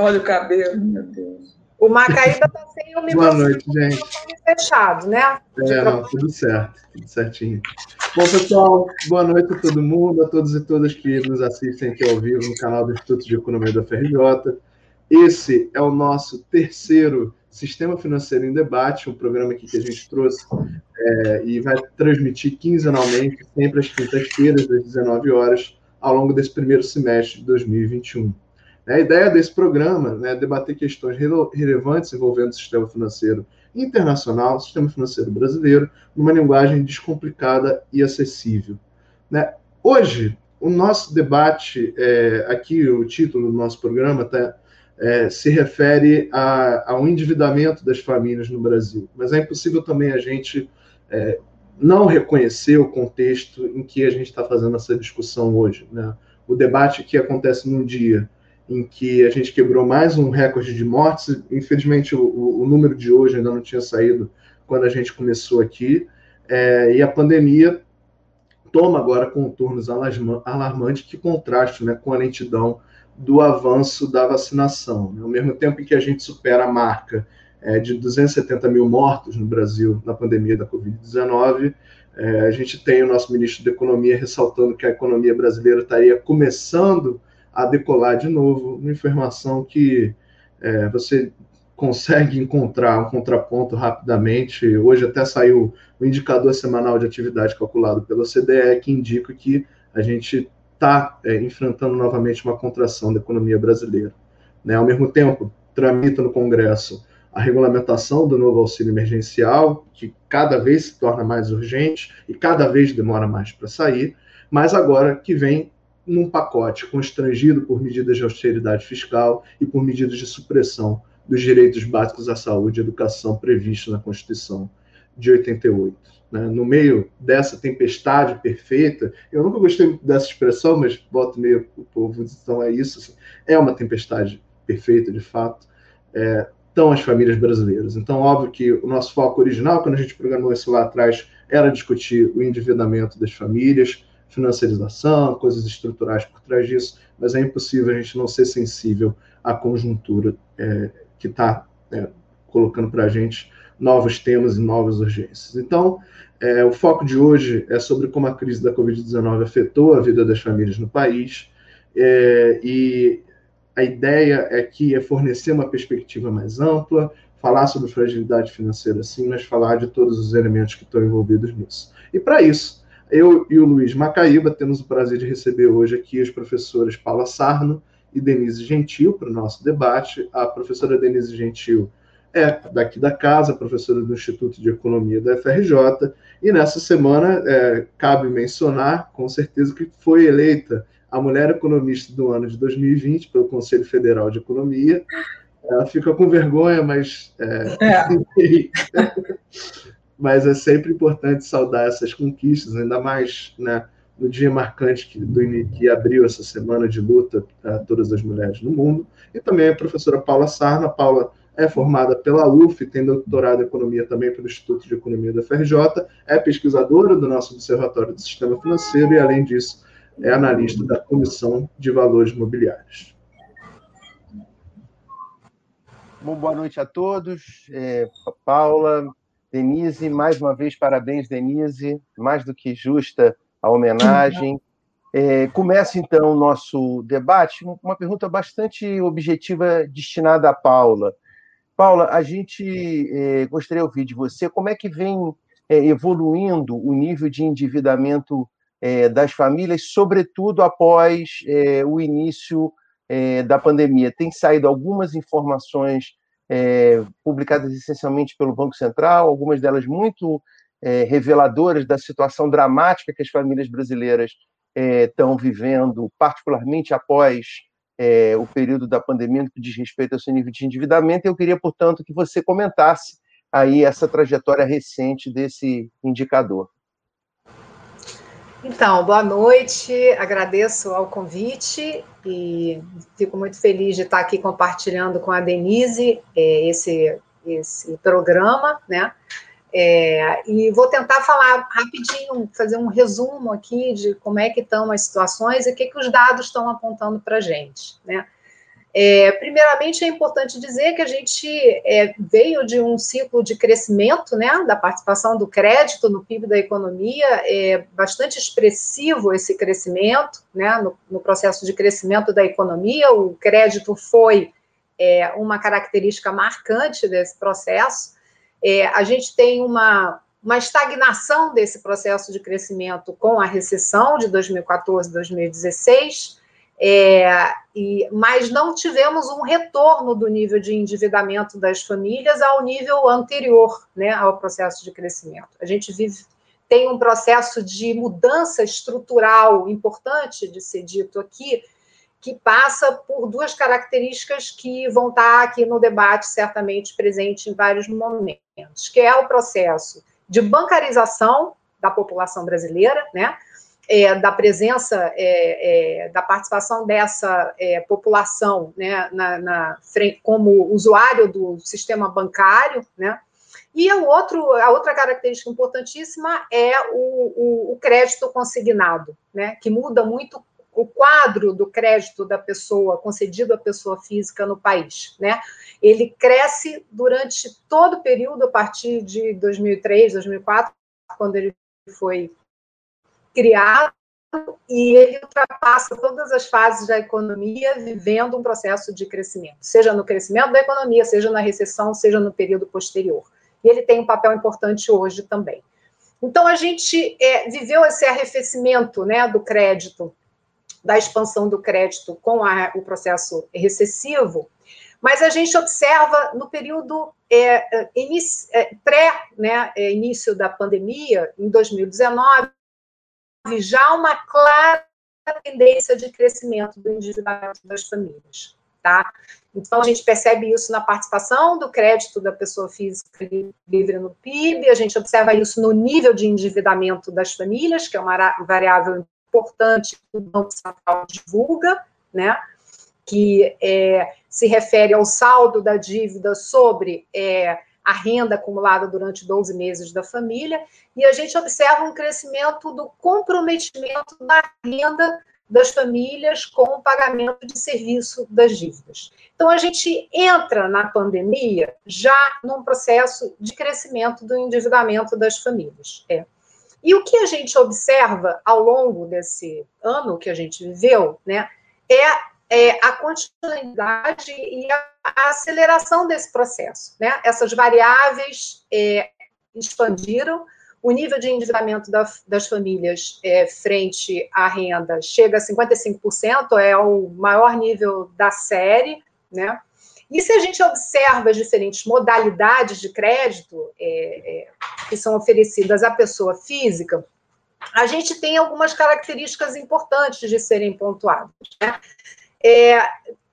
Olha o cabelo, meu Deus. O Macaíba está sem o microfone Boa noite, gente. fechado, né? É, não, tudo certo, tudo certinho. Bom, pessoal, boa noite a todo mundo, a todos e todas que nos assistem aqui ao vivo no canal do Instituto de Economia da FRJ. Esse é o nosso terceiro Sistema Financeiro em Debate, um programa aqui que a gente trouxe é, e vai transmitir quinzenalmente, sempre às quintas-feiras, às 19 horas, ao longo desse primeiro semestre de 2021. A ideia desse programa né, é debater questões relevantes envolvendo o sistema financeiro internacional, o sistema financeiro brasileiro, numa linguagem descomplicada e acessível. Né? Hoje, o nosso debate, é, aqui o título do nosso programa tá, é, se refere a, ao endividamento das famílias no Brasil, mas é impossível também a gente é, não reconhecer o contexto em que a gente está fazendo essa discussão hoje. Né? O debate que acontece num dia em que a gente quebrou mais um recorde de mortes. Infelizmente, o, o número de hoje ainda não tinha saído quando a gente começou aqui. É, e a pandemia toma agora contornos alarmantes que contrastam né, com a lentidão do avanço da vacinação. Né? Ao mesmo tempo em que a gente supera a marca é, de 270 mil mortos no Brasil na pandemia da Covid-19, é, a gente tem o nosso ministro da Economia ressaltando que a economia brasileira estaria começando a decolar de novo, uma informação que é, você consegue encontrar um contraponto rapidamente. Hoje até saiu o indicador semanal de atividade calculado pela OCDE, que indica que a gente está é, enfrentando novamente uma contração da economia brasileira. Né? Ao mesmo tempo, tramita no Congresso a regulamentação do novo auxílio emergencial, que cada vez se torna mais urgente e cada vez demora mais para sair, mas agora que vem num pacote constrangido por medidas de austeridade fiscal e por medidas de supressão dos direitos básicos à saúde e educação previstos na Constituição de 88. Né? No meio dessa tempestade perfeita, eu nunca gostei dessa expressão, mas volta meio o povo, então é isso, assim, é uma tempestade perfeita, de fato, é, estão as famílias brasileiras. Então, óbvio que o nosso foco original, quando a gente programou isso lá atrás, era discutir o endividamento das famílias, financiarização, coisas estruturais por trás disso, mas é impossível a gente não ser sensível à conjuntura é, que está é, colocando para a gente novos temas e novas urgências. Então, é, o foco de hoje é sobre como a crise da Covid-19 afetou a vida das famílias no país, é, e a ideia é que é fornecer uma perspectiva mais ampla, falar sobre fragilidade financeira sim, mas falar de todos os elementos que estão envolvidos nisso. E para isso, eu e o Luiz Macaíba temos o prazer de receber hoje aqui as professoras Paula Sarno e Denise Gentil para o nosso debate. A professora Denise Gentil é daqui da casa, professora do Instituto de Economia da FRJ, e nessa semana é, cabe mencionar, com certeza, que foi eleita a mulher economista do ano de 2020 pelo Conselho Federal de Economia. Ela fica com vergonha, mas. É, é. mas é sempre importante saudar essas conquistas, ainda mais né, no dia marcante que, do, que abriu essa semana de luta para todas as mulheres no mundo. E também a professora Paula Sarna. Paula é formada pela UF, tem doutorado em Economia também pelo Instituto de Economia da FRJ, é pesquisadora do nosso Observatório do Sistema Financeiro e, além disso, é analista da Comissão de Valores Mobiliários. Bom, boa noite a todos. É, Paula, Denise, mais uma vez, parabéns, Denise, mais do que justa a homenagem. É, começa então o nosso debate, uma pergunta bastante objetiva destinada a Paula. Paula, a gente é, gostaria de ouvir de você como é que vem é, evoluindo o nível de endividamento é, das famílias, sobretudo após é, o início é, da pandemia. Tem saído algumas informações é, publicadas essencialmente pelo Banco Central, algumas delas muito é, reveladoras da situação dramática que as famílias brasileiras é, estão vivendo, particularmente após é, o período da pandemia, no que diz respeito ao seu nível de endividamento. Eu queria, portanto, que você comentasse aí essa trajetória recente desse indicador. Então, boa noite, agradeço ao convite e fico muito feliz de estar aqui compartilhando com a Denise é, esse, esse programa, né? É, e vou tentar falar rapidinho, fazer um resumo aqui de como é que estão as situações e o que, que os dados estão apontando para a gente, né? É, primeiramente, é importante dizer que a gente é, veio de um ciclo de crescimento né, da participação do crédito no PIB da economia, é bastante expressivo esse crescimento, né, no, no processo de crescimento da economia. O crédito foi é, uma característica marcante desse processo. É, a gente tem uma, uma estagnação desse processo de crescimento com a recessão de 2014 2016 é, e, mas não tivemos um retorno do nível de endividamento das famílias ao nível anterior né, ao processo de crescimento. A gente vive, tem um processo de mudança estrutural importante de ser dito aqui, que passa por duas características que vão estar aqui no debate certamente presente em vários momentos, que é o processo de bancarização da população brasileira, né? É, da presença, é, é, da participação dessa é, população né, na, na, como usuário do sistema bancário, né? E o outro, a outra característica importantíssima é o, o, o crédito consignado, né? Que muda muito o quadro do crédito da pessoa concedido à pessoa física no país, né? Ele cresce durante todo o período a partir de 2003, 2004, quando ele foi criado e ele ultrapassa todas as fases da economia, vivendo um processo de crescimento, seja no crescimento da economia, seja na recessão, seja no período posterior. E ele tem um papel importante hoje também. Então, a gente é, viveu esse arrefecimento né, do crédito, da expansão do crédito com a, o processo recessivo, mas a gente observa no período é, é, é pré, né, é, da pandemia, em 2019, já uma clara tendência de crescimento do endividamento das famílias. Tá? Então, a gente percebe isso na participação do crédito da pessoa física livre no PIB, a gente observa isso no nível de endividamento das famílias, que é uma variável importante que o Banco Central divulga, né? que é, se refere ao saldo da dívida sobre é, a renda acumulada durante 12 meses da família, e a gente observa um crescimento do comprometimento da renda das famílias com o pagamento de serviço das dívidas. Então, a gente entra na pandemia já num processo de crescimento do endividamento das famílias. É. E o que a gente observa ao longo desse ano que a gente viveu, né, é é, a continuidade e a, a, aceleração desse processo. Né? Essas variáveis é, expandiram, o nível de endividamento da, das famílias é, frente à renda chega a 55%, é o maior nível da série, né? E se a gente observa as diferentes modalidades de crédito é, é, que são oferecidas à pessoa física, a gente tem algumas características importantes de serem pontuadas. Né? É,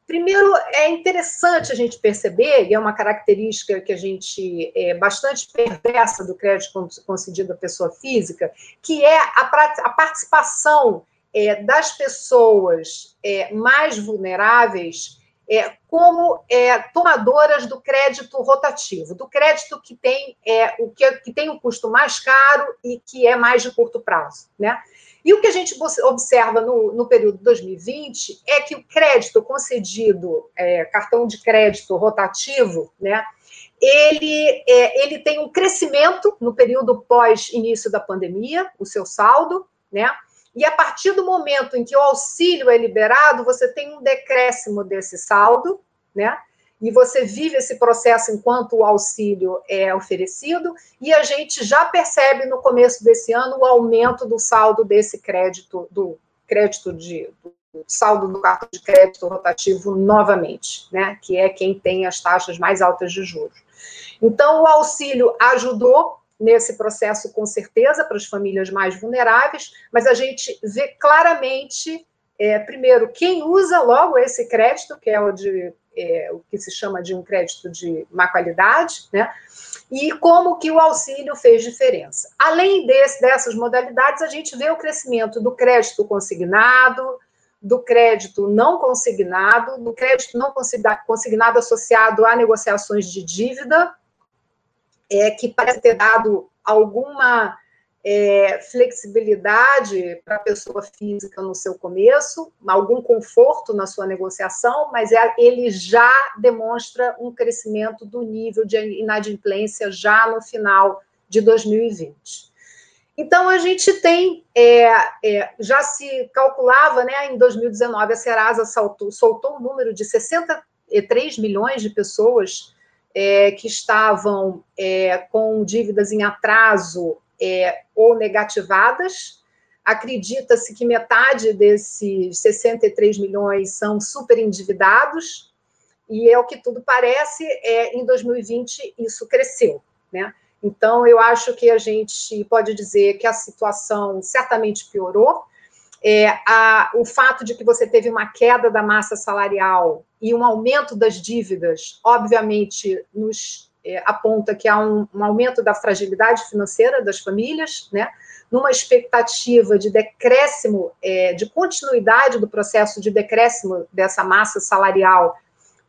primeiro, é interessante a gente perceber, e é uma característica que a gente é bastante perversa do crédito concedido à pessoa física, que é a, a participação é, das pessoas é, mais vulneráveis é, como é, tomadoras do crédito rotativo, do crédito que tem, é, o que, que tem um custo mais caro e que é mais de curto prazo. Né? E o que a gente observa no, no período 2020 é que o crédito concedido, é, cartão de crédito rotativo, né, ele, é, ele tem um crescimento no período pós-início da pandemia, o seu saldo, né? E a partir do momento em que o auxílio é liberado, você tem um decréscimo desse saldo, né? E você vive esse processo enquanto o auxílio é oferecido, e a gente já percebe no começo desse ano o aumento do saldo desse crédito, do crédito de do saldo do cartão de crédito rotativo novamente, né? Que é quem tem as taxas mais altas de juros. Então, o auxílio ajudou nesse processo, com certeza, para as famílias mais vulneráveis, mas a gente vê claramente, é, primeiro, quem usa logo esse crédito, que é o de é, o que se chama de um crédito de má qualidade, né? E como que o auxílio fez diferença. Além desse, dessas modalidades, a gente vê o crescimento do crédito consignado, do crédito não consignado, do crédito não consignado associado a negociações de dívida, é, que parece ter dado alguma é, flexibilidade para a pessoa física no seu começo, algum conforto na sua negociação, mas é, ele já demonstra um crescimento do nível de inadimplência já no final de 2020. Então, a gente tem, é, é, já se calculava, né, em 2019, a Serasa soltou, um número de 63 milhões de pessoas é, que estavam é, com dívidas em atraso é, ou negativadas. Acredita-se que metade desses 63 milhões são super endividados, e é o que tudo parece, é, em 2020 isso cresceu, né? Então, eu acho que a gente pode dizer que a situação certamente piorou. É, a, o fato de que você teve uma queda da massa salarial e um aumento das dívidas, obviamente, nos é, aponta que há um, um, aumento da fragilidade financeira das famílias, né? numa expectativa de decréscimo, é, de continuidade do processo de decréscimo dessa massa salarial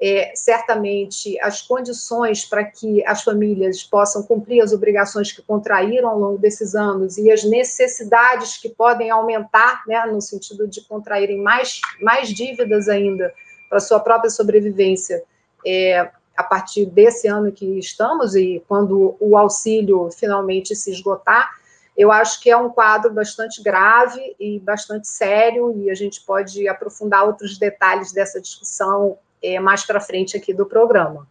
é, certamente as condições para que as famílias possam cumprir as obrigações que contraíram ao longo desses anos e as necessidades que podem aumentar, né, no sentido de contraírem mais, mais dívidas ainda para sua própria sobrevivência, é, a partir desse ano que estamos e quando o auxílio finalmente se esgotar, eu acho que é um quadro bastante grave e bastante sério e a gente pode aprofundar outros detalhes dessa discussão é, mais para frente aqui do programa.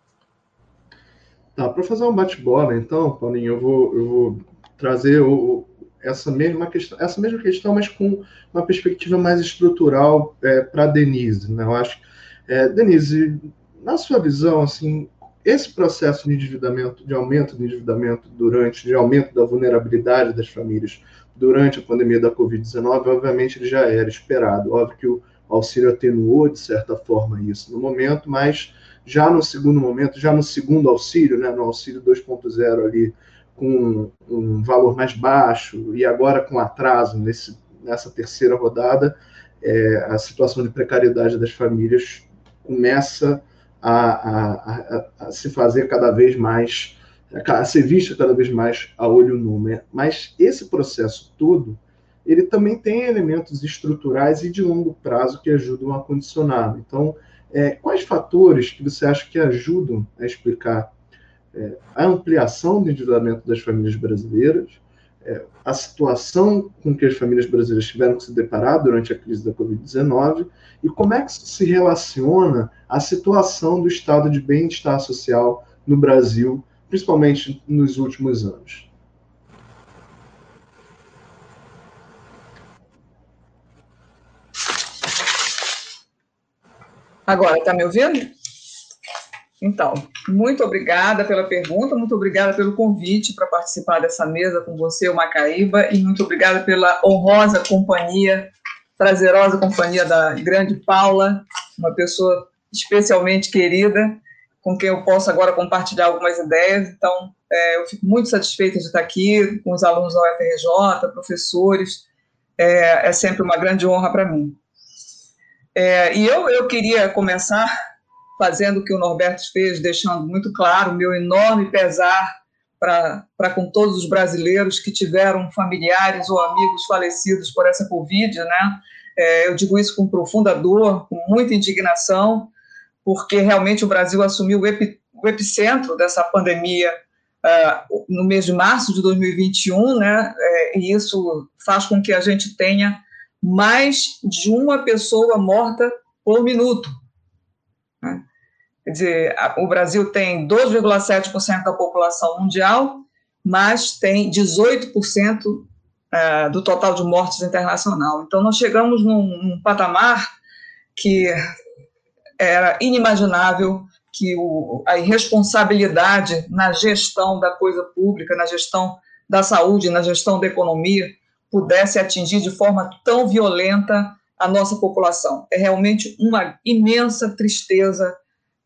Tá, para fazer um bate-bola, então, Paulinho, eu vou, eu vou trazer o, essa, mesma questão, essa mesma questão, mas com uma perspectiva mais estrutural é, para a Denise. Né? Eu acho, é, Denise, na sua visão, assim, esse processo de endividamento, de aumento do endividamento durante, de aumento da vulnerabilidade das famílias durante a pandemia da Covid-19, obviamente ele já era esperado. Óbvio que o auxílio atenuou, de certa forma, isso no momento, mas já no segundo momento, já no segundo auxílio, né, no auxílio 2.0 ali, com um valor mais baixo, e agora com atraso nesse, nessa terceira rodada, é, a situação de precariedade das famílias começa a, a, a, a, se fazer cada vez mais, a ser vista cada vez mais a olho nu. Né? Mas esse processo todo, ele também tem elementos estruturais e de longo prazo que ajudam a condicioná-lo. Então, é, quais fatores que você acha que ajudam a explicar é, a ampliação do endividamento das famílias brasileiras, é, a situação com que as famílias brasileiras tiveram que se deparar durante a crise da Covid-19 e como é que se relaciona a situação do estado de bem-estar social no Brasil, principalmente nos últimos anos? Agora, está me ouvindo? Então, muito obrigada pela pergunta, muito obrigada pelo convite para participar dessa mesa com você, o Macaíba, e muito obrigada pela honrosa companhia, prazerosa companhia da grande Paula, uma pessoa especialmente querida, com quem eu posso agora compartilhar algumas ideias. Então, é, eu fico muito satisfeita de estar aqui com os alunos da UFRJ, professores, é, é sempre uma grande honra para mim. É, e eu, eu queria começar fazendo o que o Norberto fez, deixando muito claro o meu enorme pesar para com todos os brasileiros que tiveram familiares ou amigos falecidos por essa Covid, né? É, eu digo isso com profunda dor, com muita indignação, porque realmente o Brasil assumiu o, epi, o epicentro dessa pandemia uh, no mês de março de 2021, né? É, e isso faz com que a gente tenha mais de uma pessoa morta por minuto. Né? Quer dizer, o Brasil tem 2,7% da população mundial, mas tem 18% é, do total de mortes internacional. Então, nós chegamos num, num patamar que era inimaginável que o, a irresponsabilidade na gestão da coisa pública, na gestão da saúde, na gestão da economia, pudesse atingir de forma tão violenta a nossa população. É realmente uma imensa tristeza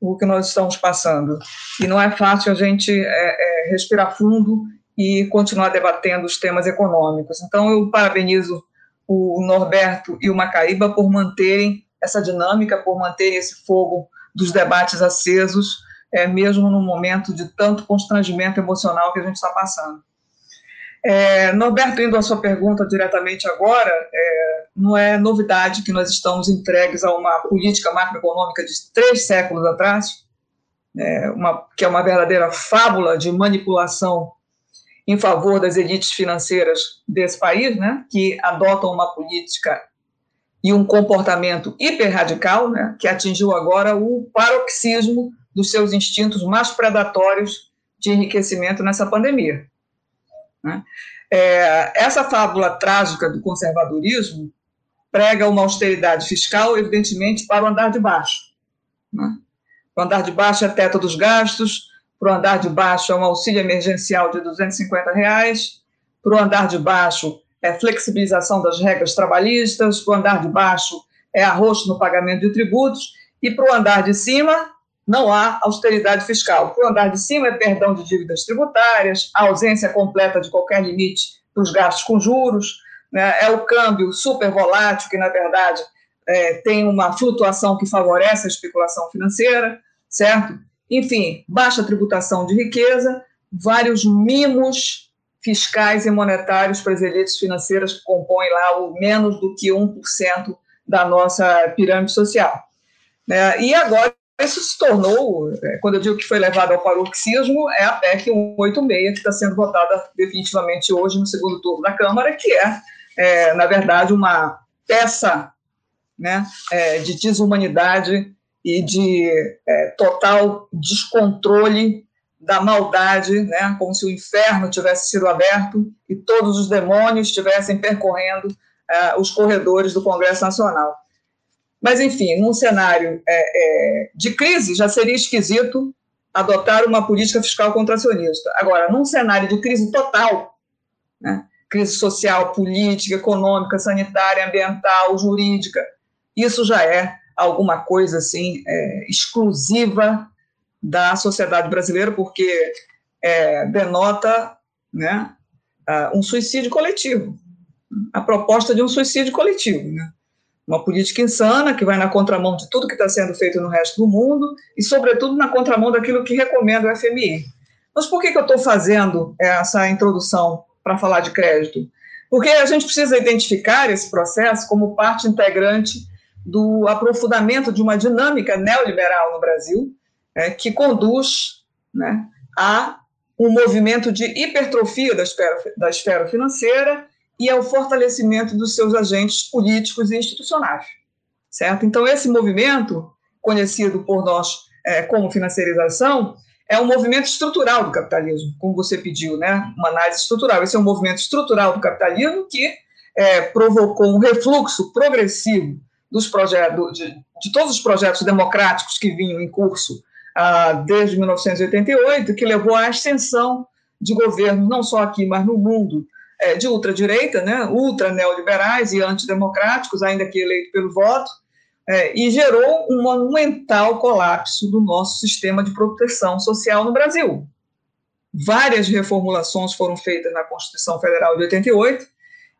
o que nós estamos passando. E não é fácil a gente é, é, respirar fundo e continuar debatendo os temas econômicos. Então, eu parabenizo o Norberto e o Macaíba por manterem essa dinâmica, por manterem esse fogo dos debates acesos, é, mesmo no momento de tanto constrangimento emocional que a gente está passando. É, Norberto, indo à sua pergunta diretamente agora, é, não é novidade que nós estamos entregues a uma política macroeconômica de três séculos atrás, é, uma, que é uma verdadeira fábula de manipulação em favor das elites financeiras desse país, né, que adotam uma política e um comportamento hiperradical, né, que atingiu agora o paroxismo dos seus instintos mais predatórios de enriquecimento nessa pandemia. Né? É, essa fábula trágica do conservadorismo prega uma austeridade fiscal, evidentemente, para o andar de baixo. Né? O andar de baixo é teto dos gastos, para o andar de baixo é um auxílio emergencial de 250 reais, para o andar de baixo é flexibilização das regras trabalhistas, para o andar de baixo é arroxo no pagamento de tributos, e para o andar de cima não há austeridade fiscal. Para o andar de cima é perdão de dívidas tributárias, ausência completa de qualquer limite para os gastos com juros, né, é o câmbio super volátil, que na verdade é, tem uma flutuação que favorece a especulação financeira, certo? Enfim, baixa tributação de riqueza, vários mimos fiscais e monetários para as elites financeiras que compõem lá o menos do que 1% da nossa pirâmide social. É, e agora isso se tornou, é, quando eu digo que foi levado ao paroxismo, é a PEC 186, que está sendo votada definitivamente hoje no segundo turno da Câmara, que é, é na verdade, uma peça né, é, de desumanidade e de é, total descontrole da maldade, né, como se o inferno tivesse sido aberto e todos os demônios estivessem percorrendo é, os corredores do Congresso Nacional. Mas, enfim, num cenário é, é, de crise, já seria esquisito adotar uma política fiscal contracionista. Agora, num cenário de crise total, né, crise social, política, econômica, sanitária, ambiental, jurídica, isso já é alguma coisa assim é, exclusiva da sociedade brasileira, porque é, denota né, um suicídio coletivo, a proposta de um suicídio coletivo. Né? Uma política insana que vai na contramão de tudo que está sendo feito no resto do mundo e, sobretudo, na contramão daquilo que recomenda o FMI. Mas por que, que eu estou fazendo essa introdução para falar de crédito? Porque a gente precisa identificar esse processo como parte integrante do aprofundamento de uma dinâmica neoliberal no Brasil, é, que conduz né, a um movimento de hipertrofia da esfera, da esfera financeira e ao fortalecimento dos seus agentes políticos e institucionais, certo? Então, esse movimento, conhecido por nós é, como financiarização, é um movimento estrutural do capitalismo, como você pediu, né? Uma análise estrutural. Esse é um movimento estrutural do capitalismo que é, provocou um refluxo progressivo dos projetos, de, de, todos os projetos democráticos que vinham em curso ah, desde 1988, que levou à ascensão de governos, não só aqui, mas no mundo, é, de ultradireita, né, ultra neoliberais e antidemocráticos, ainda que eleito pelo voto, é, e gerou um monumental colapso do nosso sistema de proteção social no Brasil. Várias reformulações foram feitas na Constituição Federal de 88,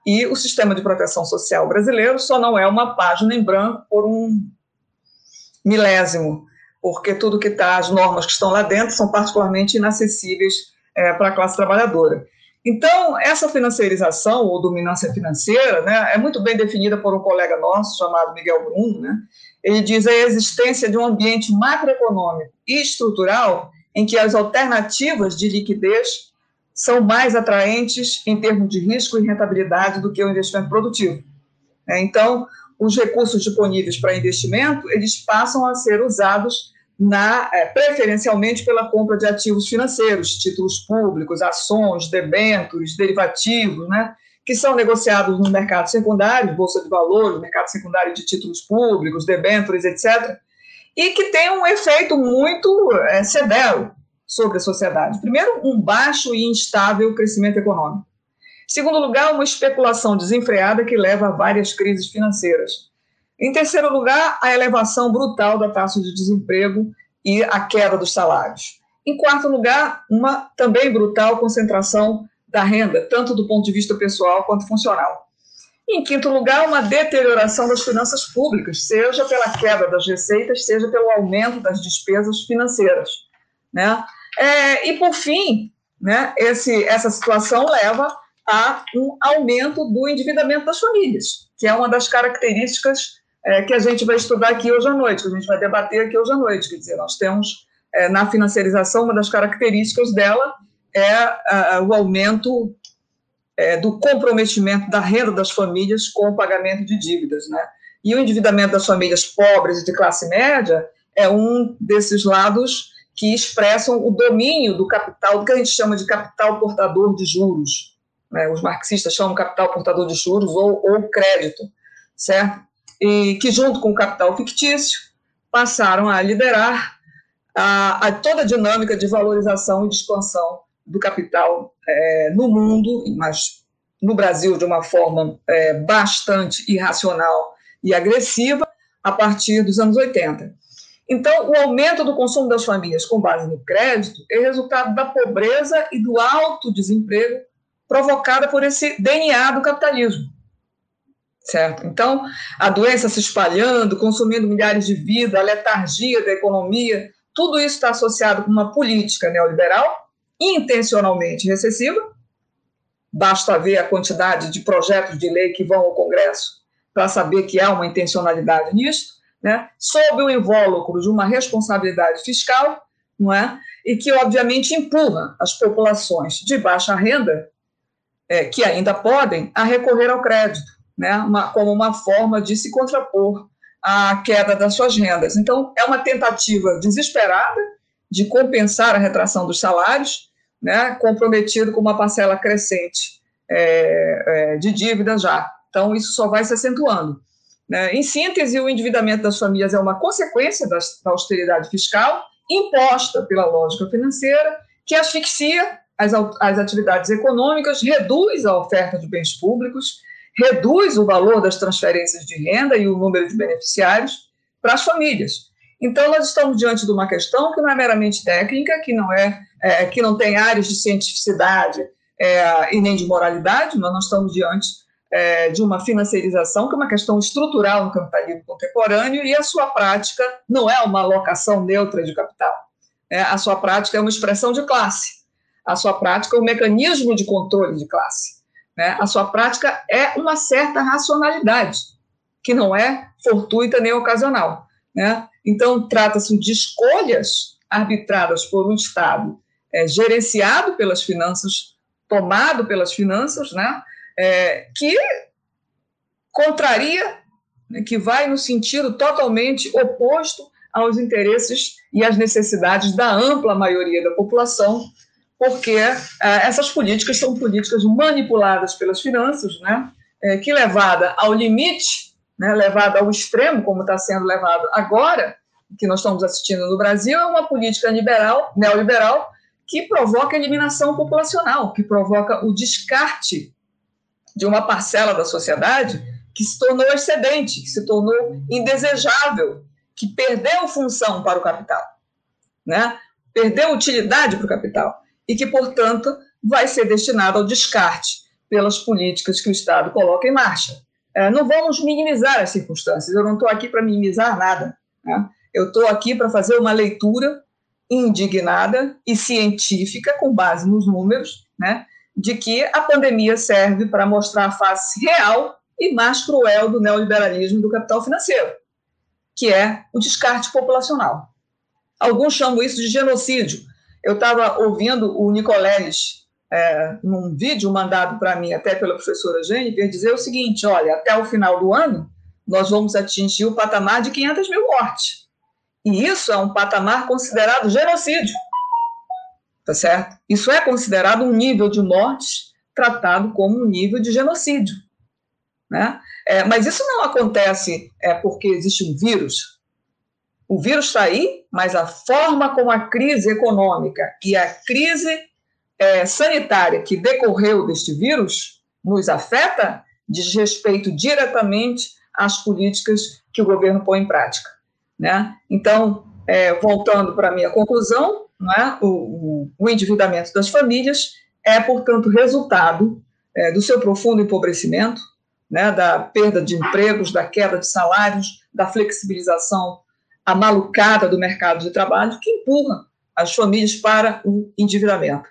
e o sistema de proteção social brasileiro só não é uma página em branco por um milésimo, porque tudo que está, as normas que estão lá dentro são particularmente inacessíveis é, para a classe trabalhadora. Então, essa financiarização ou dominância financeira né, é muito bem definida por um colega nosso chamado Miguel Bruno. Né? Ele diz a existência de um ambiente macroeconômico e estrutural em que as alternativas de liquidez são mais atraentes em termos de risco e rentabilidade do que o investimento produtivo. É, então, os recursos disponíveis para investimento, eles passam a ser usados na, é, preferencialmente pela compra de ativos financeiros, títulos públicos, ações, debêntures, derivativos, né, que são negociados no mercado secundário, bolsa de valores, mercado secundário de títulos públicos, debêntures, etc., e que tem um efeito muito é, severo sobre a sociedade. Primeiro, um baixo e instável crescimento econômico. Segundo lugar, uma especulação desenfreada que leva a várias crises financeiras. Em terceiro lugar, a elevação brutal da taxa de desemprego e a queda dos salários. Em quarto lugar, uma também brutal concentração da renda, tanto do ponto de vista pessoal quanto funcional. Em quinto lugar, uma deterioração das finanças públicas, seja pela queda das receitas, seja pelo aumento das despesas financeiras. Né? É, e, por fim, né, esse, essa situação leva a um aumento do endividamento das famílias, que é uma das características é, que a gente vai estudar aqui hoje à noite, que a gente vai debater aqui hoje à noite. Quer dizer, nós temos é, na financiarização, uma das características dela é o aumento é, do comprometimento da renda das famílias com o pagamento de dívidas, né? E o endividamento das famílias pobres e de classe média é um desses lados que expressam o domínio do capital, do que a gente chama de capital portador de juros. Né? Os marxistas chamam capital portador de juros ou, ou crédito, certo? E que, junto com o capital fictício, passaram a liderar a, a toda a dinâmica de valorização e de expansão do capital é, no mundo, mas no Brasil de uma forma é, bastante irracional e agressiva, a partir dos anos 80. Então, o aumento do consumo das famílias com base no crédito é resultado da pobreza e do alto desemprego provocada por esse DNA do capitalismo. Certo? Então, a doença se espalhando, consumindo milhares de vidas, a letargia da economia, tudo isso está associado com uma política neoliberal intencionalmente recessiva. Basta ver a quantidade de projetos de lei que vão ao Congresso para saber que há uma intencionalidade nisso, né? sob o invólucro de uma responsabilidade fiscal, não é? E que, obviamente, empurra as populações de baixa renda, é, que ainda podem, a recorrer ao crédito, né? Uma, como uma forma de se contrapor a queda das suas rendas. Então, é uma tentativa desesperada de compensar a retração dos salários, né, comprometido com uma parcela crescente é, é, de dívida já. Então, isso só vai se acentuando. Né? Em síntese, o endividamento das famílias é uma consequência da, da austeridade fiscal imposta pela lógica financeira, que asfixia as, as atividades econômicas, reduz a oferta de bens públicos reduz o valor das transferências de renda e o número de beneficiários para as famílias. Então, nós estamos diante de uma questão que não é meramente técnica, que não é, é que não tem áreas de cientificidade é, e nem de moralidade, mas nós estamos diante é, de uma financiarização que é uma questão estrutural no capitalismo contemporâneo e a sua prática não é uma alocação neutra de capital. É, a sua prática é uma expressão de classe. A sua prática é um mecanismo de controle de classe. Né? A sua prática é uma certa racionalidade, que não é fortuita nem ocasional. Né? Então, trata-se de escolhas arbitradas por um Estado é, gerenciado pelas finanças, tomado pelas finanças, né? É, que contraria, né, que vai no sentido totalmente oposto aos interesses e às necessidades da ampla maioria da população, porque é, essas políticas são políticas manipuladas pelas finanças, né, é, que levada ao limite, né, levada ao extremo, como está sendo levado agora, que nós estamos assistindo no Brasil, é uma política liberal, neoliberal que provoca a eliminação populacional, que provoca o descarte de uma parcela da sociedade que se tornou excedente, que se tornou indesejável, que perdeu função para o capital, né? perdeu utilidade para o capital e que, portanto, vai ser destinado ao descarte pelas políticas que o Estado coloca em marcha. É, não vamos minimizar as circunstâncias, eu não estou aqui para minimizar nada. Né? Eu estou aqui para fazer uma leitura indignada e científica, com base nos números, né, de que a pandemia serve para mostrar a face real e mais cruel do neoliberalismo e do capital financeiro, que é o descarte populacional. Alguns chamam isso de genocídio, eu estava ouvindo o Nicoleles, é, num vídeo mandado para mim até pela professora Jennifer, dizer o seguinte: olha, até o final do ano, nós vamos atingir o patamar de 500 mil mortes. E isso é um patamar considerado genocídio. Tá certo? Isso é considerado um nível de mortes tratado como um nível de genocídio. Né? É, mas isso não acontece é, porque existe um vírus. O vírus está aí, mas a forma como a crise econômica e a crise é, sanitária que decorreu deste vírus nos afeta diz respeito diretamente às políticas que o governo põe em prática. Né? Então, é, voltando para a minha conclusão, é? o, o, o, endividamento das famílias é, portanto, resultado é, do seu profundo empobrecimento, né, da perda de empregos, da queda de salários, da flexibilização a malucada do mercado de trabalho que empurra as famílias para o endividamento.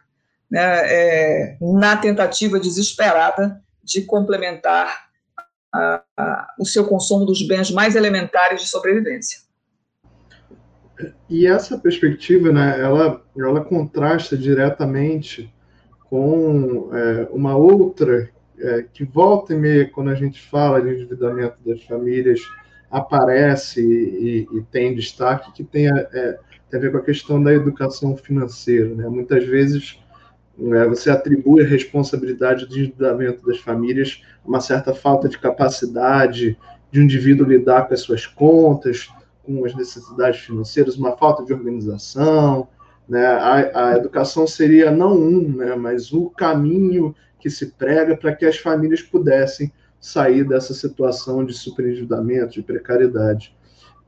né, é, na tentativa desesperada de complementar a, a, o seu consumo dos bens mais elementares de sobrevivência. E essa perspectiva, né, ela, ela contrasta diretamente com é, uma outra é, que volta e meia, quando a gente fala de endividamento das famílias, aparece e, e tem destaque, que tem a, é, tem a ver com a questão da educação financeira. Né? Muitas vezes é, você atribui a responsabilidade do endividamento das famílias a uma certa falta de capacidade de um indivíduo lidar com as suas contas, com as necessidades financeiras, uma falta de organização. Né? A, a educação seria não um, né, mas o caminho que se prega para que as famílias pudessem sair dessa situação de superendividamento, de precariedade.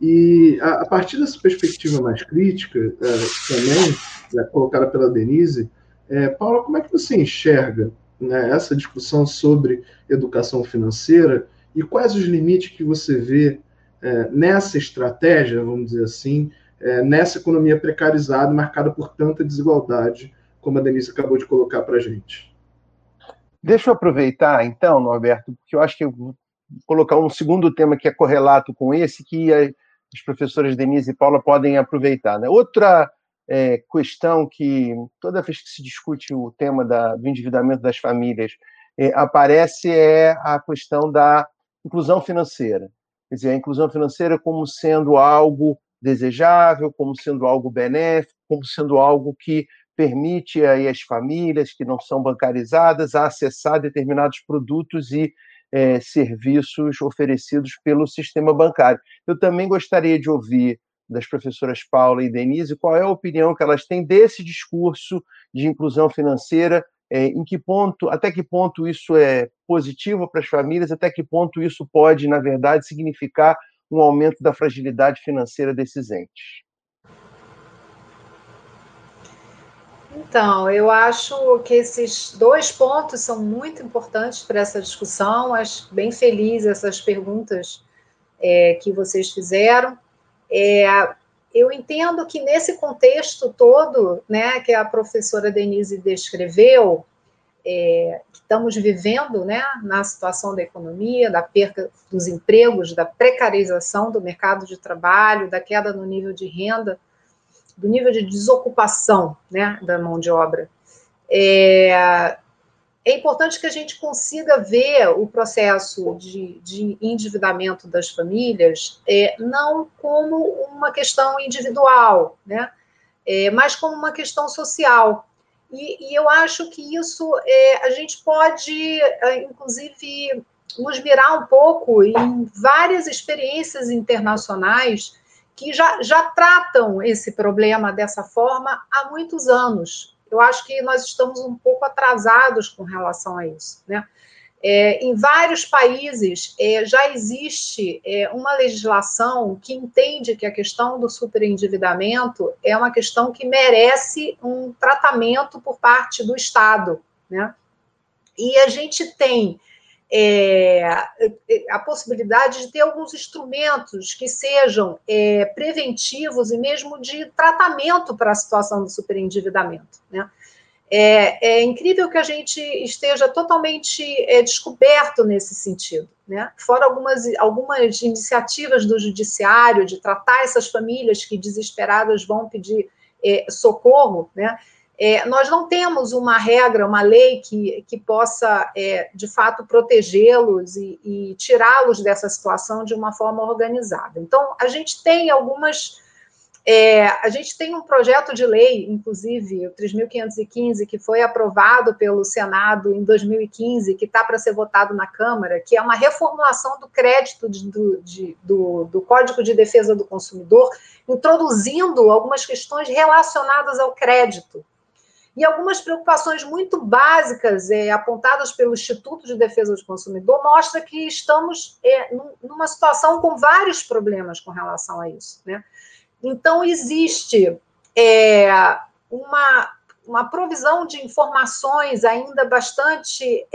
E a, a partir dessa perspectiva mais crítica, é, também, é, colocada pela Denise, é, Paula, como é que você enxerga né, essa discussão sobre educação financeira e quais os limites que você vê é, nessa estratégia, vamos dizer assim, é, nessa economia precarizada, marcada por tanta desigualdade, como a Denise acabou de colocar para a gente? Deixa eu aproveitar, então, Norberto, porque eu acho que eu vou colocar um segundo tema que é correlato com esse, que as professoras Denise e Paula podem aproveitar. Né? Outra é, questão que, toda vez que se discute o tema da, do endividamento das famílias, é, aparece é a questão da inclusão financeira. Quer dizer, a inclusão financeira como sendo algo desejável, como sendo algo benéfico, como sendo algo que permite aí as famílias que não são bancarizadas a acessar determinados produtos e é, serviços oferecidos pelo sistema bancário. Eu também gostaria de ouvir das professoras Paula e Denise qual é a opinião que elas têm desse discurso de inclusão financeira, é, em que ponto, até que ponto isso é positivo para as famílias, até que ponto isso pode, na verdade, significar um aumento da fragilidade financeira desses entes. Então, eu acho que esses dois pontos são muito importantes para essa discussão. Acho bem feliz essas perguntas é, que vocês fizeram. É, eu entendo que nesse contexto todo, né, que a professora Denise descreveu, é, que estamos vivendo, né, na situação da economia, da perda dos empregos, da precarização do mercado de trabalho, da queda no nível de renda do nível de desocupação né, da mão de obra. É, é importante que a gente consiga ver o processo de, de endividamento das famílias é, não como uma questão individual, né, é, mas como uma questão social. E, e eu acho que isso é, a gente pode, é, inclusive, nos mirar um pouco em várias experiências internacionais que já, já tratam esse problema dessa forma há muitos anos. Eu acho que nós estamos um pouco atrasados com relação a isso. Né? É, em vários países é, já existe é, uma legislação que entende que a questão do superendividamento é uma questão que merece um tratamento por parte do Estado. Né? E a gente tem é, a possibilidade de ter alguns instrumentos que sejam é, preventivos e mesmo de tratamento para a situação do superendividamento. Né? É, é, incrível que a gente esteja totalmente é, descoberto nesse sentido. Né? Fora algumas, algumas iniciativas do judiciário de tratar essas famílias que desesperadas vão pedir é, socorro, né? É, nós não temos uma regra, uma lei que, que possa, é, de fato, protegê-los e, e tirá-los dessa situação de uma forma organizada. Então, a gente tem algumas. É, a gente tem um projeto de lei, inclusive, o 3.515, que foi aprovado pelo Senado em 2015, que está para ser votado na Câmara, que é uma reformulação do crédito de, do, de, do, do Código de Defesa do Consumidor, introduzindo algumas questões relacionadas ao crédito e algumas preocupações muito básicas é, apontadas pelo Instituto de Defesa do Consumidor mostra que estamos é, numa situação com vários problemas com relação a isso. Né? Então, existe é, uma, uma provisão de informações ainda bastante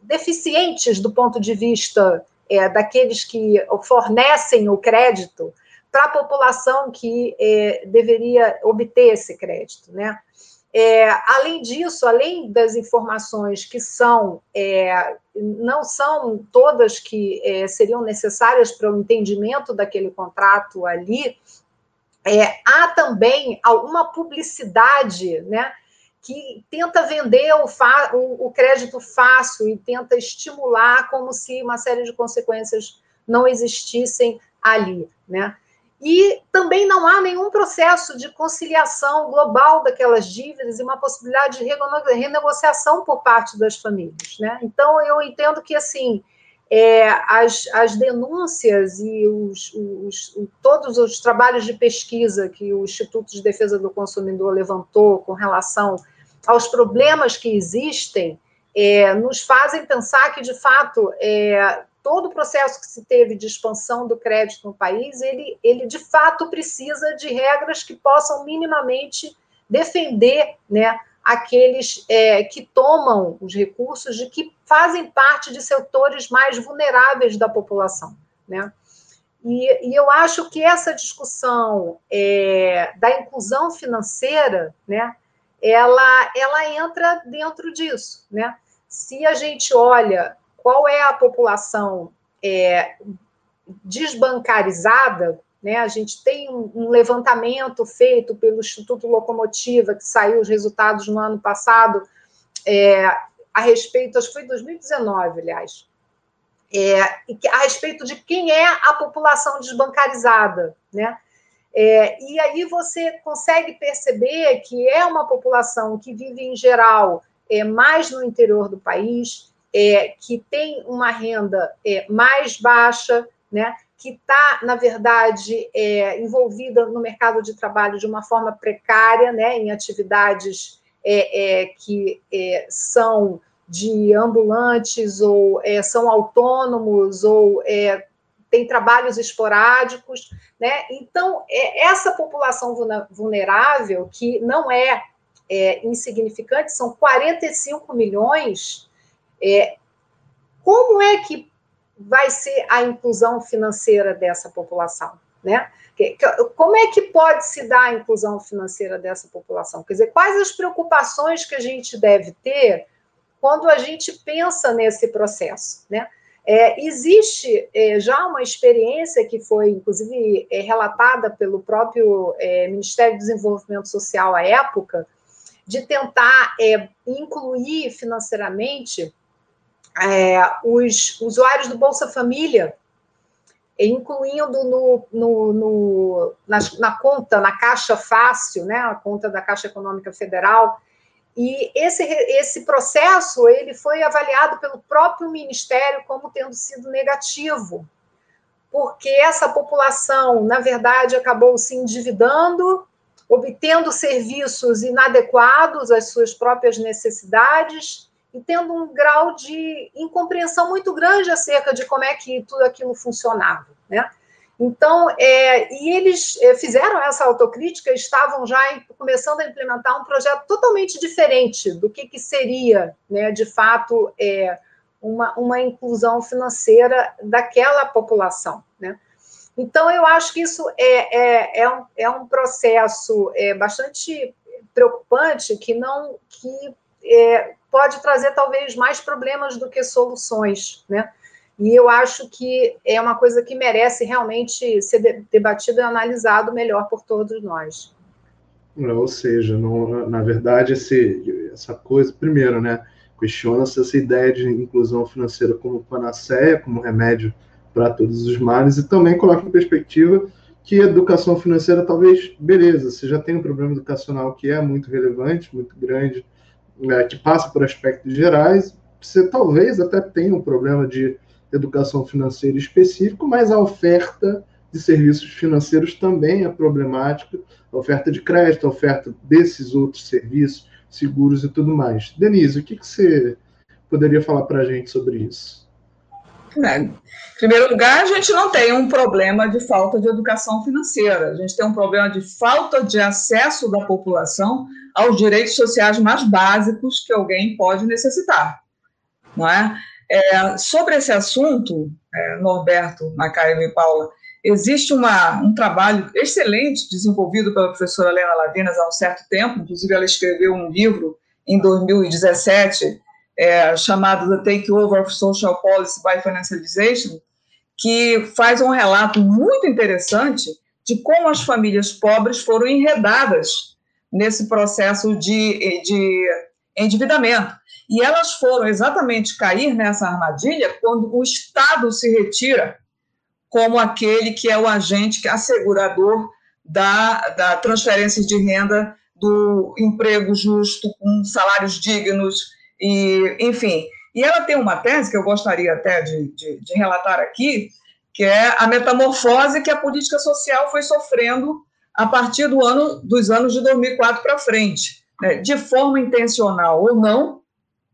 deficientes do ponto de vista daqueles que fornecem o crédito para a população que é, deveria obter esse crédito, né? É, além disso, além das informações que são, é, não são todas que é, seriam necessárias para o entendimento daquele contrato ali, é, há também alguma publicidade, né? que tenta vender o, o, o, crédito fácil e tenta estimular como se uma série de consequências não existissem ali, né? E também não há nenhum processo de conciliação global daquelas dívidas e uma possibilidade de renegociação por parte das famílias, né? Então eu entendo que assim é, as, as denúncias e os, os, todos os trabalhos de pesquisa que o Instituto de Defesa do Consumidor levantou com relação aos problemas que existem, é, nos fazem pensar que, de fato, é, todo o processo que se teve de expansão do crédito no país, ele, ele de fato precisa de regras que possam minimamente defender né, aqueles é, que tomam os recursos, de que fazem parte de setores mais vulneráveis da população. Né? E, e eu acho que essa discussão é, da inclusão financeira, né, ela, ela entra dentro disso, né? Se a gente olha qual é a população é, desbancarizada, né? A gente tem um, levantamento feito pelo Instituto Locomotiva, que saiu os resultados no ano passado, é, a respeito, acho que foi 2019, aliás, é, a respeito de quem é a população desbancarizada, né? É, e aí você consegue perceber que é uma população que vive, em geral, é, mais no interior do país, é, que tem uma renda é, mais baixa, né, que está, na verdade, é, envolvida no mercado de trabalho de uma forma precária, né, em atividades é, que são de ambulantes ou são autônomos ou tem trabalhos esporádicos, né? Então, é, essa população vulnerável, que não é, é insignificante, são 45 milhões, é, como é que vai ser a inclusão financeira dessa população, né? Como é que pode se dar a inclusão financeira dessa população? Quer dizer, quais as preocupações que a gente deve ter quando a gente pensa nesse processo, né? É, existe é, já uma experiência que foi, inclusive, é, relatada pelo próprio é, Ministério do Desenvolvimento Social à época, de tentar é, incluir financeiramente é, os usuários do Bolsa Família, incluindo no, no, no na, na, conta, na Caixa Fácil, né, a conta da Caixa Econômica Federal, e esse, esse processo ele foi avaliado pelo próprio Ministério como tendo sido negativo, porque essa população, na verdade, acabou se endividando, obtendo serviços inadequados às suas próprias necessidades e tendo um grau de incompreensão muito grande acerca de como é que tudo aquilo funcionava, né? Então, é, e eles é, fizeram essa autocrítica, estavam já começando a implementar um projeto totalmente diferente do que, que seria, né, de fato, é, uma, uma inclusão financeira daquela população. Né? Então, eu acho que isso é, é, é, um, é um processo é, bastante preocupante que não que é, pode trazer talvez mais problemas do que soluções, né? E eu acho que é uma coisa que merece realmente ser debatido e analisado melhor por todos nós. Ou seja, não, na verdade, esse, essa coisa, primeiro, né, questiona-se essa ideia de inclusão financeira como panaceia, como remédio para todos os males, e também coloca em perspectiva que educação financeira, talvez, beleza, você já tem um problema educacional que é muito relevante, muito grande, né, que passa por aspectos gerais, você talvez até tenha um problema de educação financeira específico, mas a oferta de serviços financeiros também é problemática, a oferta de crédito, a oferta desses outros serviços, seguros e tudo mais. Denise, o que, que você poderia falar para a gente sobre isso? É, em primeiro lugar, a gente não tem um problema de falta de educação financeira, a gente tem um problema de falta de acesso da população aos direitos sociais mais básicos que alguém pode necessitar, não é? É, sobre esse assunto, é, Norberto, Macaio e Paula, existe uma, um trabalho excelente desenvolvido pela professora Helena Lavinas há um certo tempo, inclusive ela escreveu um livro em 2017 é, chamado The Takeover of Social Policy by Financialization, que faz um relato muito interessante de como as famílias pobres foram enredadas nesse processo de, de endividamento. E elas foram exatamente cair nessa armadilha quando o Estado se retira como aquele que é o agente assegurador da, da transferência de renda, do emprego justo, com salários dignos, e, enfim. E ela tem uma tese que eu gostaria até de, de, de relatar aqui, que é a metamorfose que a política social foi sofrendo a partir do ano, dos anos de 2004 para frente, né? de forma intencional ou não,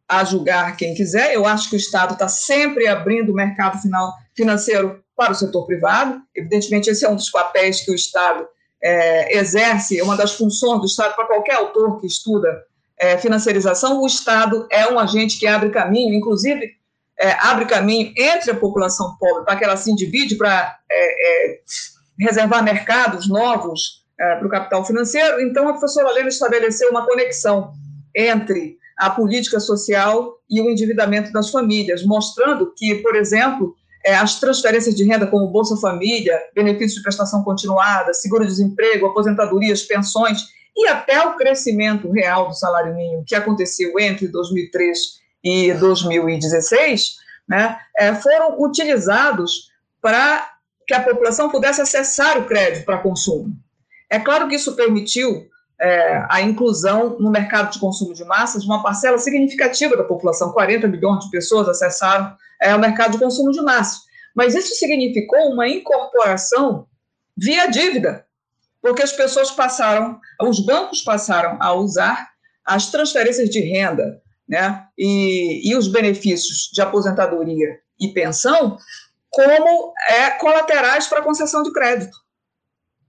a julgar quem quiser. Eu acho que o Estado está sempre abrindo o mercado final, financeiro para o setor privado. Evidentemente, esse é um dos papéis que o Estado é, exerce, é uma das funções do Estado para qualquer autor que estuda é, financiarização. O Estado é um agente que abre caminho, inclusive é, abre caminho entre a população pobre para que ela se divide para é, é, reservar mercados novos é, para o capital financeiro. Então, a professora Helena estabeleceu uma conexão entre a política social e o endividamento das famílias, mostrando que, por exemplo, é, as transferências de renda como Bolsa Família, benefícios de prestação continuada, seguro-desemprego, aposentadorias, pensões e até o crescimento real do salário mínimo que aconteceu entre 2003 e 2016, né, é, foram utilizados para que a população pudesse acessar o crédito para consumo. É claro que isso permitiu é, a inclusão no mercado de consumo de massas de uma parcela significativa da população, 40 milhões de pessoas acessaram é, o mercado de consumo de massas. Mas isso significou uma incorporação via dívida, porque as pessoas passaram, os bancos passaram a usar as transferências de renda né, e, e os benefícios de aposentadoria e pensão como é, colaterais para a concessão de crédito.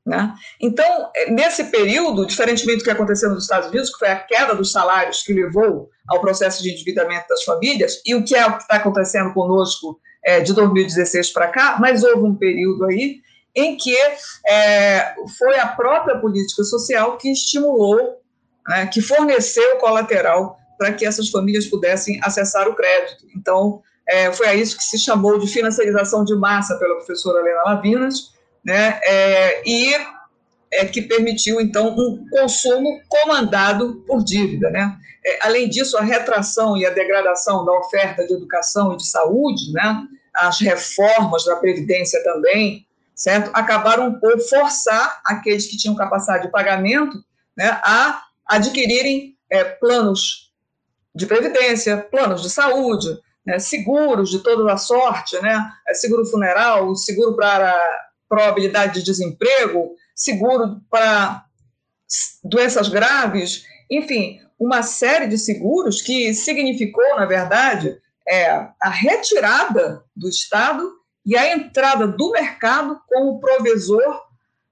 Né? Então, nesse período, diferentemente do que aconteceu nos Estados Unidos, que foi a queda dos salários que levou ao processo de endividamento das famílias, e o que é o que está acontecendo conosco é, de 2016 para cá, mas houve um período aí em que é, foi a própria política social que estimulou, né, que forneceu colateral para que essas famílias pudessem acessar o crédito. Então, é, foi a isso que se chamou de financiarização de massa pela professora Helena Lavinas, né, é, e é, que permitiu, então, um consumo comandado por dívida. Né? É, além disso, a retração e a degradação da oferta de educação e de saúde, né, as reformas da Previdência também, certo? acabaram por forçar aqueles que tinham capacidade de pagamento né, a adquirirem é, planos de previdência, planos de saúde, né, seguros de toda a sorte, né, é, seguro funeral, seguro para probabilidade de desemprego, seguro para doenças graves, enfim, uma série de seguros que significou, na verdade, é, a retirada do Estado e a entrada do mercado como provisor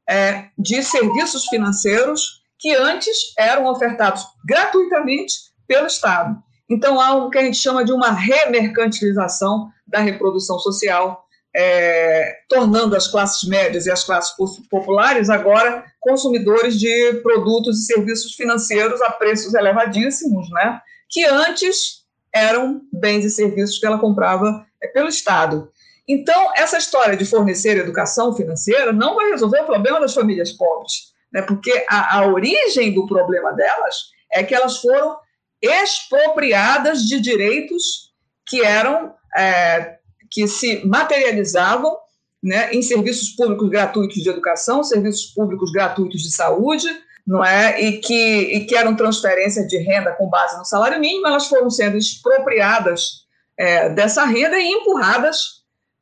é, de serviços financeiros que antes eram ofertados gratuitamente pelo Estado. Então, há o que a gente chama de uma remercantilização da reprodução social, é, tornando as classes médias e as classes populares agora consumidores de produtos e serviços financeiros a preços elevadíssimos, né? que antes eram bens e serviços que ela comprava é, pelo Estado. Então, essa história de fornecer educação financeira não vai resolver o problema das famílias pobres, né? porque a, a origem do problema delas é que elas foram expropriadas de direitos que eram é, que se materializavam né, em serviços públicos gratuitos de educação, serviços públicos gratuitos de saúde, não é, e que, e que eram transferências de renda com base no salário mínimo, elas foram sendo expropriadas é, dessa renda e empurradas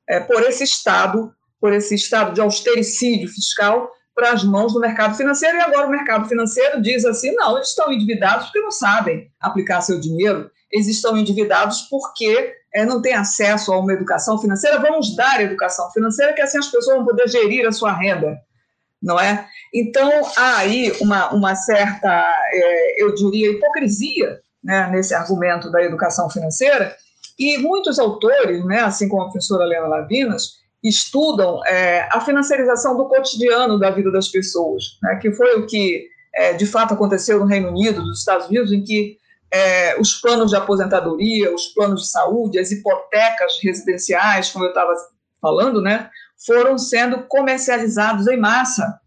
é, por esse estado, por esse estado de austericídio fiscal para as mãos do mercado financeiro, e agora o mercado financeiro diz assim: não, eles estão endividados porque não sabem aplicar seu dinheiro, eles estão endividados porque é, não têm acesso a uma educação financeira. Vamos dar educação financeira, que assim as pessoas vão poder gerir a sua renda, não é? Então, há aí uma, uma certa, é, eu diria, hipocrisia né, nesse argumento da educação financeira, e muitos autores, né, assim como a professora Helena Lavinas, estudam é, a financiarização do cotidiano da vida das pessoas, né, que foi o que é, de fato aconteceu no Reino Unido, nos Estados Unidos, em que é, os planos de aposentadoria, os planos de saúde, as hipotecas residenciais, como eu estava falando, né, foram sendo comercializados em massa,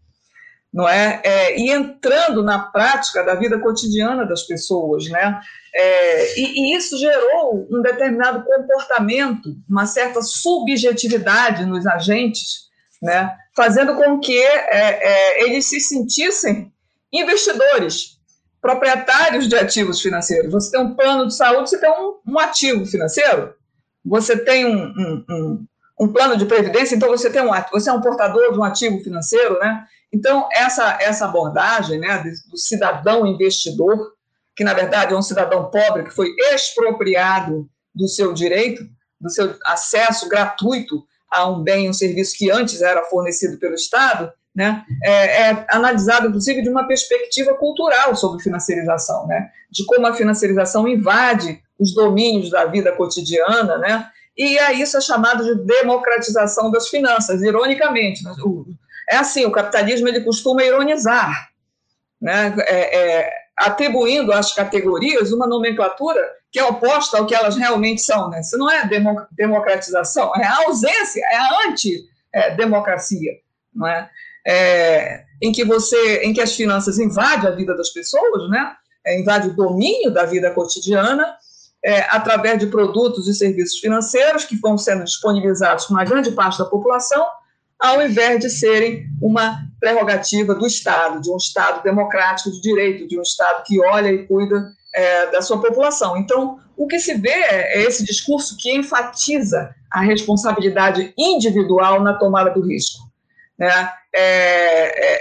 não é? é? E entrando na prática da vida cotidiana das pessoas, né? É, e, e, isso gerou um determinado comportamento, uma certa subjetividade nos agentes, né? Fazendo com que é, é eles se sentissem investidores, proprietários de ativos financeiros. Você tem um plano de saúde, você tem um, um ativo financeiro, você tem um, um, um, um plano de previdência, então você tem um você é um portador de um ativo financeiro, né? Então essa essa abordagem, né, do cidadão investidor, que na verdade é um cidadão pobre que foi expropriado do seu direito, do seu acesso gratuito a um bem, um serviço que antes era fornecido pelo Estado, né, é, é, analisado, inclusive, de uma perspectiva cultural sobre financiarização, né, de como a financiarização invade os domínios da vida cotidiana, né, e a isso é chamado de democratização das finanças, ironicamente. Né, o, é assim, o capitalismo ele costuma ironizar, né, é, é, atribuindo às categorias uma nomenclatura que é oposta ao que elas realmente são. Né? Isso não é democratização, é a ausência, é a anti-democracia. Não é? é, em que você, em que as finanças invadem a vida das pessoas, né? É, o domínio da vida cotidiana é, através de produtos e serviços financeiros que vão sendo disponibilizados para uma grande parte da população, ao invés de serem uma prerrogativa do Estado, de um Estado democrático de direito, de um Estado que olha e cuida é, da sua população. Então, o que se vê é esse discurso que enfatiza a responsabilidade individual na tomada do risco. Né? É, é,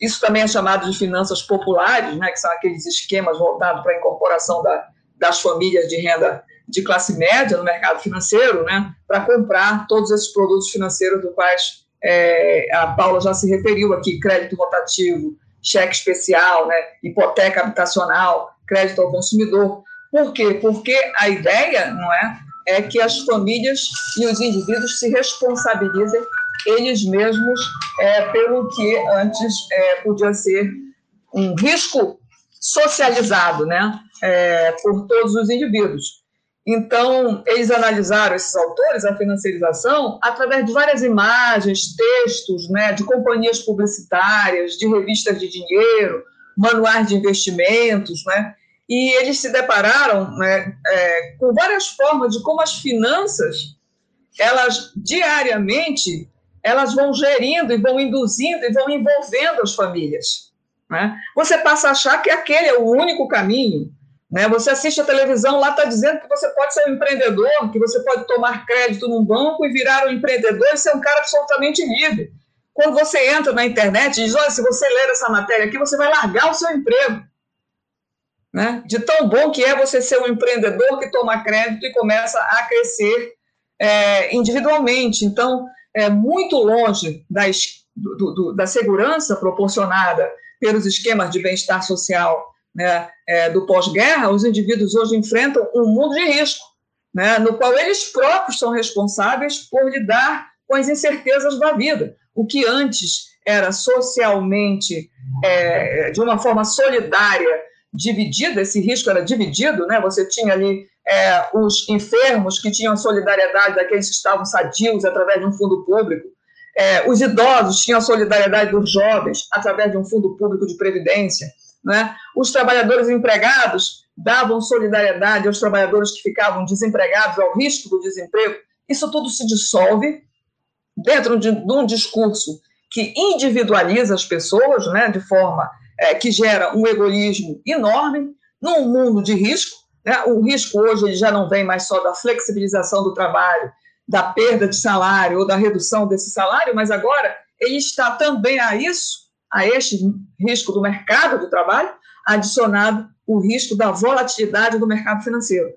isso também é chamado de finanças populares, né, que são aqueles esquemas voltados para a incorporação da, das famílias de renda de classe média no mercado financeiro, né, para comprar todos esses produtos financeiros dos quais é, a Paula já se referiu aqui, crédito rotativo, cheque especial, né, hipoteca habitacional, crédito ao consumidor. Por quê? Porque a ideia, não é, é que as famílias e os indivíduos se responsabilizem eles mesmos é, pelo que antes é, podia ser um risco socializado né, é, por todos os indivíduos. Então, eles analisaram, esses autores, a financiarização através de várias imagens, textos, né, de companhias publicitárias, de revistas de dinheiro, manuais de investimentos, né, e eles se depararam né, é, com várias formas de como as finanças, elas diariamente elas vão gerindo e vão induzindo e vão envolvendo as famílias. Né? Você passa a achar que aquele é o único caminho. Né? Você assiste a televisão, lá está dizendo que você pode ser um empreendedor, que você pode tomar crédito num banco e virar um empreendedor e ser um cara absolutamente livre. Quando você entra na internet e diz, olha, se você ler essa matéria aqui, você vai largar o seu emprego. Né? De tão bom que é você ser um empreendedor que toma crédito e começa a crescer é, individualmente. Então, é, muito longe do, do, da segurança proporcionada pelos esquemas de bem-estar social né, é, do pós-guerra, os indivíduos hoje enfrentam um mundo de risco, né, no qual eles próprios são responsáveis por lidar com as incertezas da vida. O que antes era socialmente, é, de uma forma solidária, dividido, esse risco era dividido, né? Você tinha ali é, os enfermos que tinham solidariedade daqueles que estavam sadios através de um fundo público, é, os idosos tinham a solidariedade dos jovens através de um fundo público de previdência, né? Os trabalhadores empregados davam solidariedade aos trabalhadores que ficavam desempregados ao risco do desemprego. Isso tudo se dissolve dentro de, de um discurso que individualiza as pessoas, né, de forma é, que gera um egoísmo enorme num mundo de risco. Né? O risco hoje ele já não vem mais só da flexibilização do trabalho, da perda de salário ou da redução desse salário, mas agora ele está também a isso, a este risco do mercado do trabalho, adicionado o risco da volatilidade do mercado financeiro.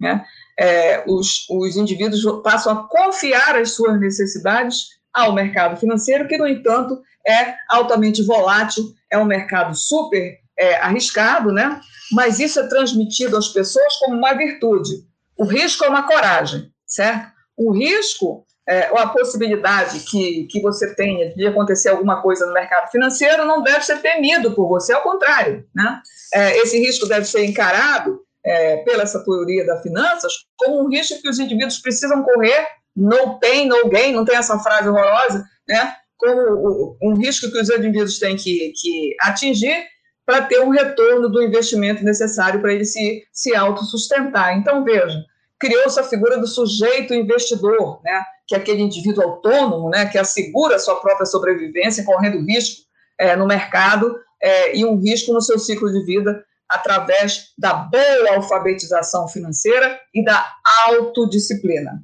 Né? É, os, os indivíduos passam a confiar as suas necessidades ao mercado financeiro, que, no entanto, é altamente volátil, é um mercado super é, arriscado, né? mas isso é transmitido às pessoas como uma virtude. O risco é uma coragem, certo? O risco é, a possibilidade que, que você tenha de acontecer alguma coisa no mercado financeiro não deve ser temido por você, ao contrário. Né? É, esse risco deve ser encarado é, pela essa teoria das finanças como um risco que os indivíduos precisam correr, no pain, no gain, não tem essa frase horrorosa, né? como um risco que os indivíduos têm que, que atingir para ter um retorno do investimento necessário para ele se, se autossustentar. Então, veja, criou-se a figura do sujeito investidor, né? Que é aquele indivíduo autônomo, né? que assegura a sua própria sobrevivência, correndo risco é, no mercado é, e um risco no seu ciclo de vida através da boa alfabetização financeira e da autodisciplina.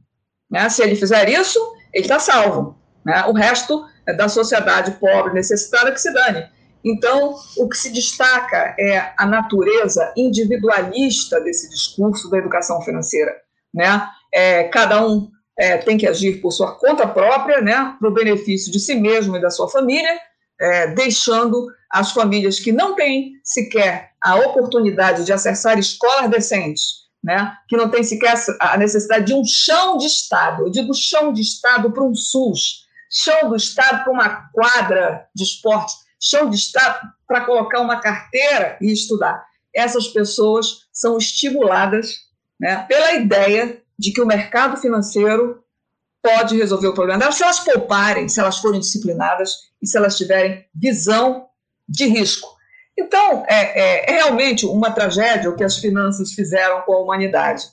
Né? Se ele fizer isso, ele está salvo. Né? O resto é da sociedade pobre, necessitada, que se dane. Então, o que se destaca é a natureza individualista desse discurso da educação financeira. Né? É, cada um é, tem que agir por sua conta própria, né, para o benefício de si mesmo e da sua família, é, deixando as famílias que não têm sequer a oportunidade de acessar escolas decentes, né, que não têm sequer a necessidade de um chão de Estado, eu digo chão de Estado para um SUS, chão do Estado para uma quadra de esporte, chão de Estado para colocar uma carteira e estudar. Essas pessoas são estimuladas né, pela ideia de que o mercado financeiro pode resolver o problema delas se elas pouparem, se elas forem disciplinadas e se elas tiverem visão de risco. Então, é, é, é realmente uma tragédia o que as finanças fizeram com a humanidade.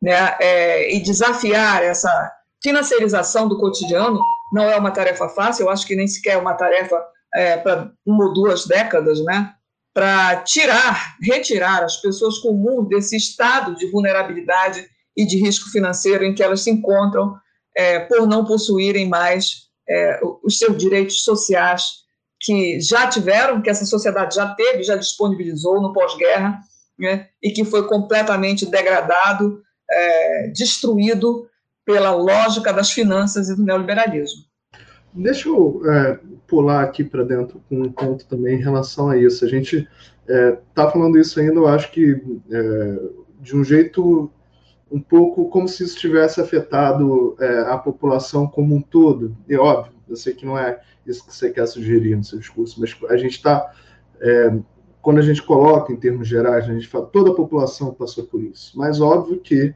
Né? É, e desafiar essa financiarização do cotidiano não é uma tarefa fácil, eu acho que nem sequer é uma tarefa é, para uma ou duas décadas, né? para tirar, retirar as pessoas comuns desse estado de vulnerabilidade e de risco financeiro em que elas se encontram é, por não possuírem mais é, os seus direitos sociais que já tiveram, que essa sociedade já teve, já disponibilizou no pós-guerra, né, e que foi completamente degradado, é, destruído pela lógica das finanças e do neoliberalismo. Deixa eu é, pular aqui para dentro com um ponto também em relação a isso. A gente está é, falando isso ainda, eu acho que é, de um jeito um pouco como se isso tivesse afetado é, a população como um todo. E óbvio, eu sei que não é isso que você quer sugerir no seu discurso, mas a gente está, é, quando a gente coloca em termos gerais, a gente fala toda a população passou por isso. Mas óbvio que,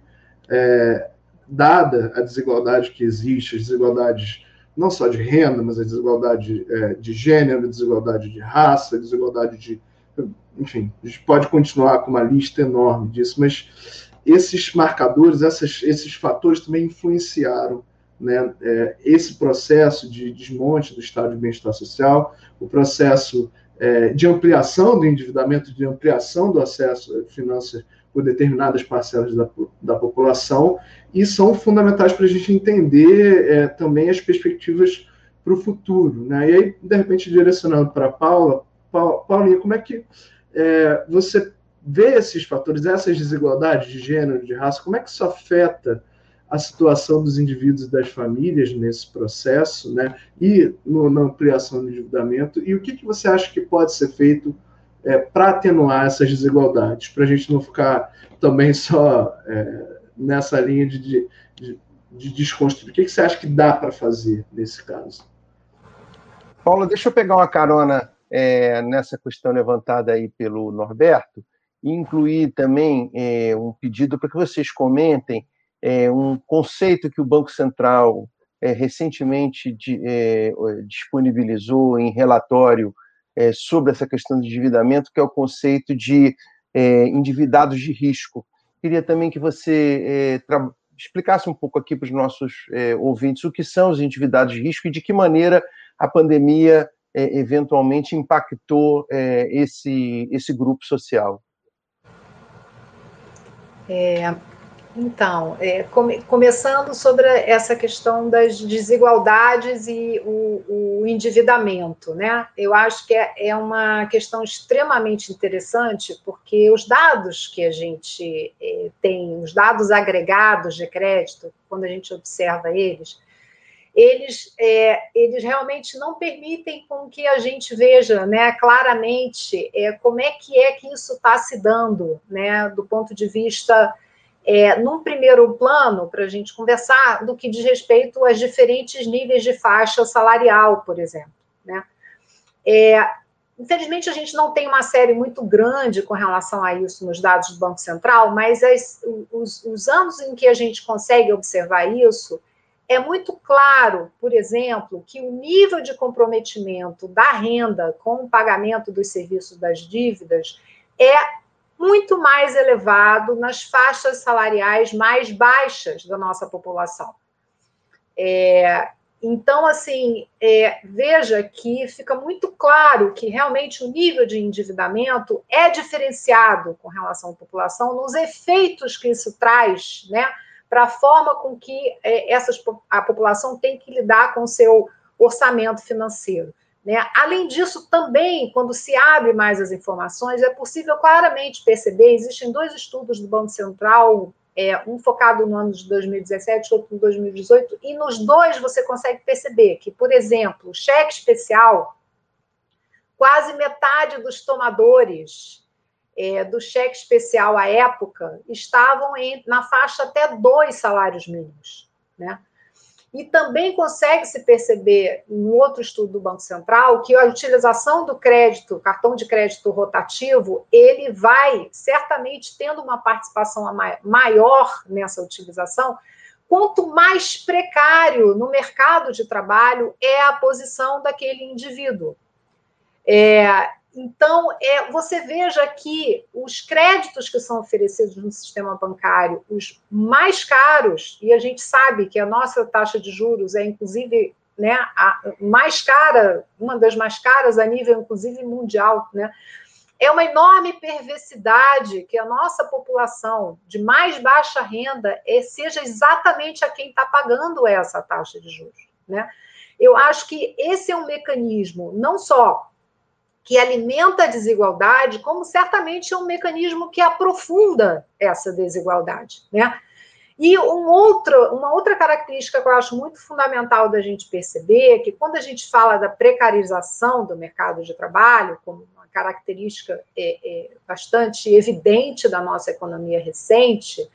é, dada a desigualdade que existe, as desigualdades não só de renda, mas a desigualdade é, de gênero, desigualdade de raça, desigualdade de. Enfim, a gente pode continuar com uma lista enorme disso, mas esses marcadores, essas, esses fatores também influenciaram né, é, esse processo de desmonte do estado de bem-estar social, o processo é, de ampliação do endividamento, de ampliação do acesso a finanças por determinadas parcelas da, da população, e são fundamentais para a gente entender é, também as perspectivas para o futuro. Né? E aí, de repente, direcionando para a Paula, Paulinha, como é que é, você ver esses fatores, essas desigualdades de gênero, de raça, como é que isso afeta a situação dos indivíduos e das famílias nesse processo, né? E no, na ampliação do endividamento, e o que, que você acha que pode ser feito é, para atenuar essas desigualdades, para a gente não ficar também só é, nessa linha de, de, de, de desconstruir? O que, que você acha que dá para fazer nesse caso? Paulo, deixa eu pegar uma carona é, nessa questão levantada aí pelo Norberto, incluir também é, um pedido para que vocês comentem é, um conceito que o Banco Central é, recentemente de, é, disponibilizou em relatório é, sobre essa questão de endividamento, que é o conceito de é, endividados de risco. Queria também que você explicasse um pouco aqui para os nossos ouvintes o que são os endividados de risco e de que maneira a pandemia eventualmente impactou esse, esse grupo social. É, então, é, come, começando sobre essa questão das desigualdades e o, o endividamento, né? Eu acho que é, é, uma questão extremamente interessante, porque os dados que a gente é, tem, os dados agregados de crédito, quando a gente observa eles, eles, é, eles realmente não permitem com que a gente veja né, claramente é, como é que é que isso está se dando, né, do ponto de vista é, num primeiro plano, para a gente conversar, do que diz respeito aos diferentes níveis de faixa salarial, por exemplo. Né? É, infelizmente, a gente não tem uma série muito grande com relação a isso nos dados do Banco Central, mas as, os, os anos em que a gente consegue observar isso, é muito claro, por exemplo, que o nível de comprometimento da renda com o pagamento dos serviços das dívidas é muito mais elevado nas faixas salariais mais baixas da nossa população. É, então, assim, é, veja que fica muito claro que realmente o nível de endividamento é diferenciado com relação à população nos efeitos que isso traz, né, para a forma com que é, essas, a população tem que lidar com o seu orçamento financeiro. Né? Além disso, também, quando se abre mais as informações, é possível claramente perceber: existem dois estudos do Banco Central, é, um focado no ano de 2017, outro em 2018, e nos dois você consegue perceber que, por exemplo, o cheque especial, quase metade dos tomadores é, do cheque especial à época estavam em, na faixa até dois salários mínimos. Né? E também consegue se perceber, em outro estudo do Banco Central, que a utilização do crédito, cartão de crédito rotativo, ele vai certamente tendo uma participação maior nessa utilização, quanto mais precário no mercado de trabalho é a posição daquele indivíduo. É, então, é, você veja que os créditos que são oferecidos no sistema bancário, os mais caros, e a gente sabe que a nossa taxa de juros é, inclusive, né, a mais cara, uma das mais caras a nível, inclusive, mundial, né? É uma enorme perversidade que a nossa população de mais baixa renda é, seja exatamente a quem está pagando essa taxa de juros, né? Eu acho que esse é um mecanismo, não só que alimenta a desigualdade, como certamente é um mecanismo que aprofunda essa desigualdade, né? E um outro, uma outra característica que eu acho muito fundamental da gente perceber é que quando a gente fala da precarização do mercado de trabalho, como uma característica é, é, bastante evidente da nossa economia recente,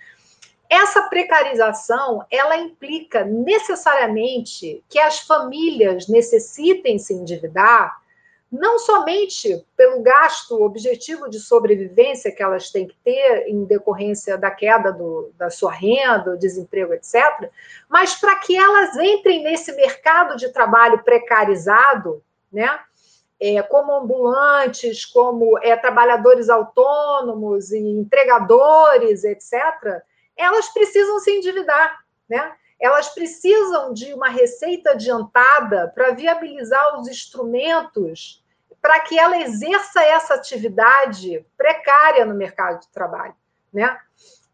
essa precarização ela implica necessariamente que as famílias necessitem se endividar não somente pelo gasto objetivo de sobrevivência que elas têm que ter em decorrência da queda do, da sua renda, desemprego, etc., mas para que elas entrem nesse mercado de trabalho precarizado, né? É, como ambulantes, como é, trabalhadores autônomos e entregadores, etc., elas precisam se endividar, né? Elas precisam de uma receita adiantada para viabilizar os instrumentos para que ela exerça essa atividade precária no mercado de trabalho, né?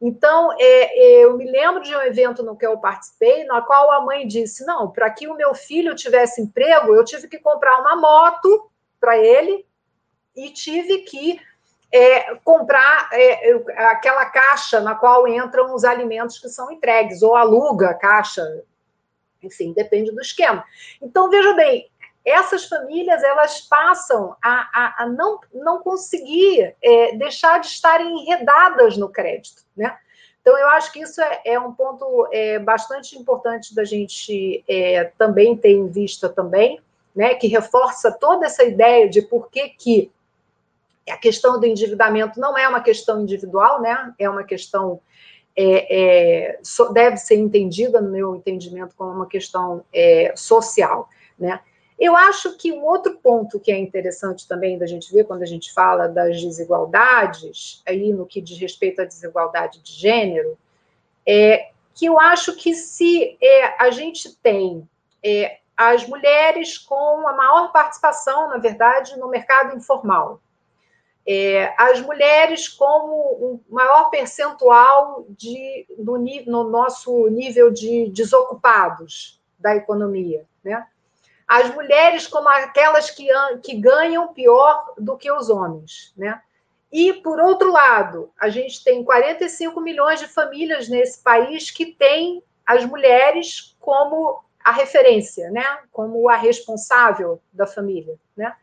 Então, é, é, eu me lembro de um evento no que eu participei, na qual a mãe disse: não, para que o meu filho tivesse emprego, eu tive que comprar uma moto para ele e tive que é, comprar é, aquela caixa na qual entram os alimentos que são entregues, ou aluga a caixa, enfim, depende do esquema. Então, veja bem, essas famílias elas passam a, a, a não, não conseguir é, deixar de estarem enredadas no crédito, né? Então, eu acho que isso é, é um ponto é, bastante importante da gente é, também ter em vista também, né? Que reforça toda essa ideia de por que que a questão do endividamento não é uma questão individual, né? É uma questão é, é, deve ser entendida, no meu entendimento, como uma questão é, social, né? Eu acho que um outro ponto que é interessante também da gente ver quando a gente fala das desigualdades, aí no que diz respeito à desigualdade de gênero, é que eu acho que se é, a gente tem é, as mulheres com a maior participação, na verdade, no mercado informal, é, as mulheres como um maior percentual de, no, no, nosso nível de desocupados da economia, né? As mulheres como aquelas que, que ganham pior do que os homens, né? E, por outro lado, a gente tem 45 milhões de famílias nesse país que têm as mulheres como a referência, né? Como a responsável da família, né?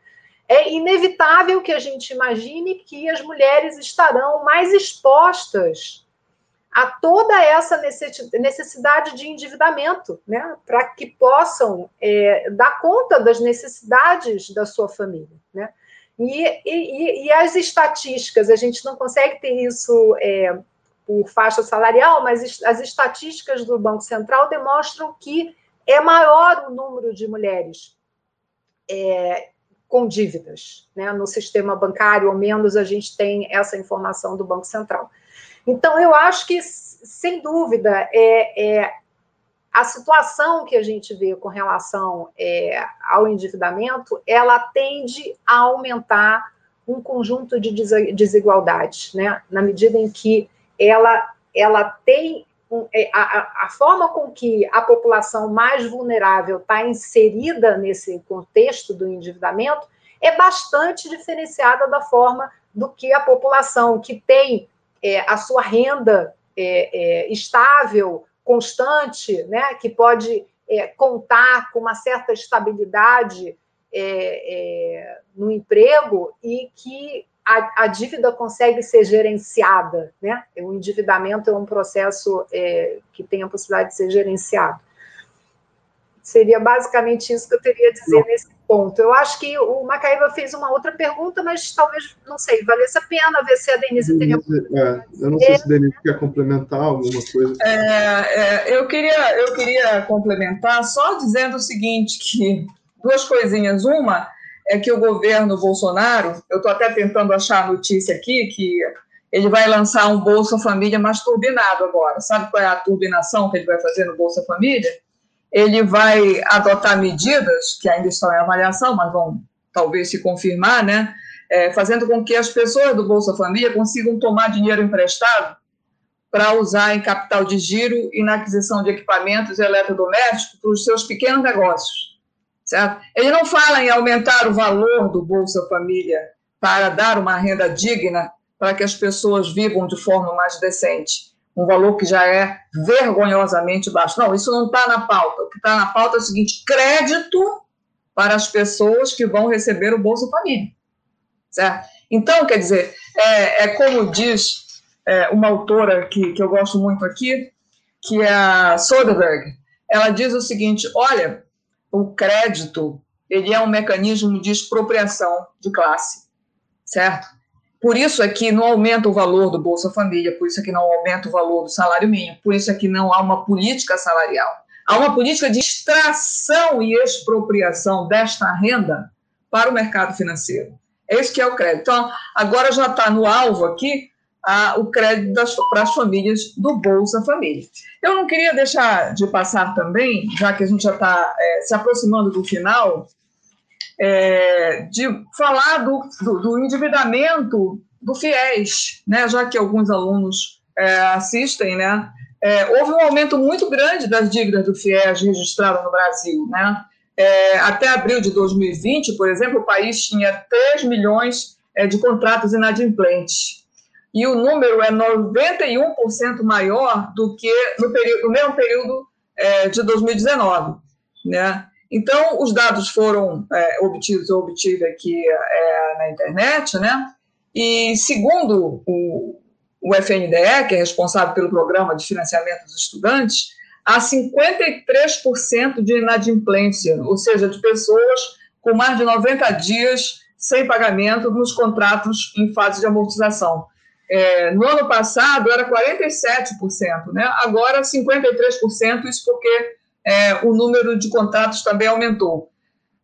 É inevitável que a gente imagine que as mulheres estarão mais expostas a toda essa necessidade de endividamento, né, para que possam é, dar conta das necessidades da sua família, né? E, e, e, as estatísticas, a gente não consegue ter isso é, por faixa salarial, mas as estatísticas do Banco Central demonstram que é maior o número de mulheres é, com dívidas né, no sistema bancário, ou menos a gente tem essa informação do Banco Central. Então, eu acho que, sem dúvida, é, é a situação que a gente vê com relação é, ao endividamento, ela tende a aumentar um conjunto de desigualdades, né? Na medida em que ela, ela tem a, a, forma com que a população mais vulnerável está inserida nesse contexto do endividamento é bastante diferenciada da forma do que a população que tem é, a sua renda é, é, estável, constante, né, que pode é, contar com uma certa estabilidade é, no emprego e que a, a, dívida consegue ser gerenciada, né? O endividamento é um processo é, que tem a possibilidade de ser gerenciado. Seria basicamente isso que eu teria a dizer Não. nesse ponto. Eu acho que o Macaíba fez uma outra pergunta, mas talvez, não sei, valesse a pena ver se a Denise teria. É, eu não sei se a Denise quer complementar alguma coisa. É, é, eu, queria, eu queria complementar só dizendo o seguinte: que duas coisinhas. Uma é que o governo Bolsonaro, eu estou até tentando achar a notícia aqui, que ele vai lançar um Bolsa Família mais turbinado agora. Sabe qual é a turbinação que ele vai fazer no Bolsa Família? Ele vai adotar medidas que ainda estão em avaliação, mas vão talvez se confirmar, né? É, fazendo com que as pessoas do Bolsa Família consigam tomar dinheiro emprestado para usar em capital de giro e na aquisição de equipamentos eletrodomésticos para os seus pequenos negócios certo? Ele não fala em aumentar o valor do Bolsa Família para dar uma renda digna para que as pessoas vivam de forma mais decente. Um valor que já é vergonhosamente baixo. Não, isso não está na pauta. O que está na pauta é o seguinte: crédito para as pessoas que vão receber o Bolsa Família. Certo? Então, quer dizer, é, é como diz é, uma autora que, que eu gosto muito aqui, que é a Soderbergh. Ela diz o seguinte: olha, o crédito ele é um mecanismo de expropriação de classe, certo? Por isso é que não aumenta o valor do Bolsa Família, por isso é que não aumenta o valor do salário mínimo, por isso é que não há uma política salarial. Há uma política de extração e expropriação desta renda para o mercado financeiro. É isso que é o crédito. Então, agora já está no alvo aqui a, o crédito das, para as famílias do Bolsa Família. Eu não queria deixar de passar também, já que a gente já está é, se aproximando do final, é, de falar do, do, do, endividamento do FIES, né, já que alguns alunos é, assistem, né, é, houve um aumento muito grande das dívidas do FIES registradas no Brasil. Né? É, até abril de 2020, por exemplo, o país tinha 3 milhões é, de contratos inadimplentes e o número é 91% maior do que no, período, no mesmo período é, de 2019. Né? Então, os dados foram é, obtidos, eu obtive aqui é, na internet, né? e segundo o, o FNDE, que é responsável pelo programa de financiamento dos estudantes, há 53% de inadimplência, ou seja, de pessoas com mais de 90 dias sem pagamento nos contratos em fase de amortização. É, no ano passado era 47%, né? agora 53%, isso porque é, o número de contratos também aumentou.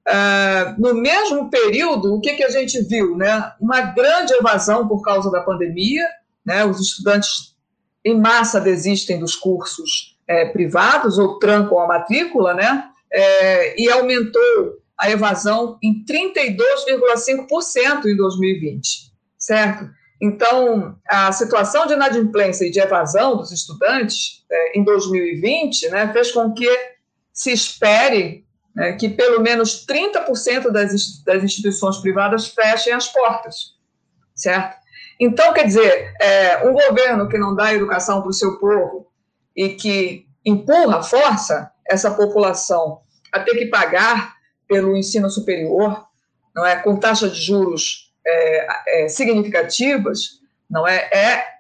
É, no mesmo período, o que, que a gente viu? Né? Uma grande evasão por causa da pandemia, né? os estudantes em massa desistem dos cursos é, privados ou trancam a matrícula, né? É, e aumentou a evasão em 32,5% em 2020, certo? Então, a situação de inadimplência e de evasão dos estudantes é, em 2020 né, fez com que se espere né, que pelo menos 30% das, das instituições privadas fechem as portas, certo? Então, quer dizer, é, um governo que não dá educação para o seu povo e que empurra, força essa população a ter que pagar pelo ensino superior, não é, com taxa de juros é, é, significativas, não é? É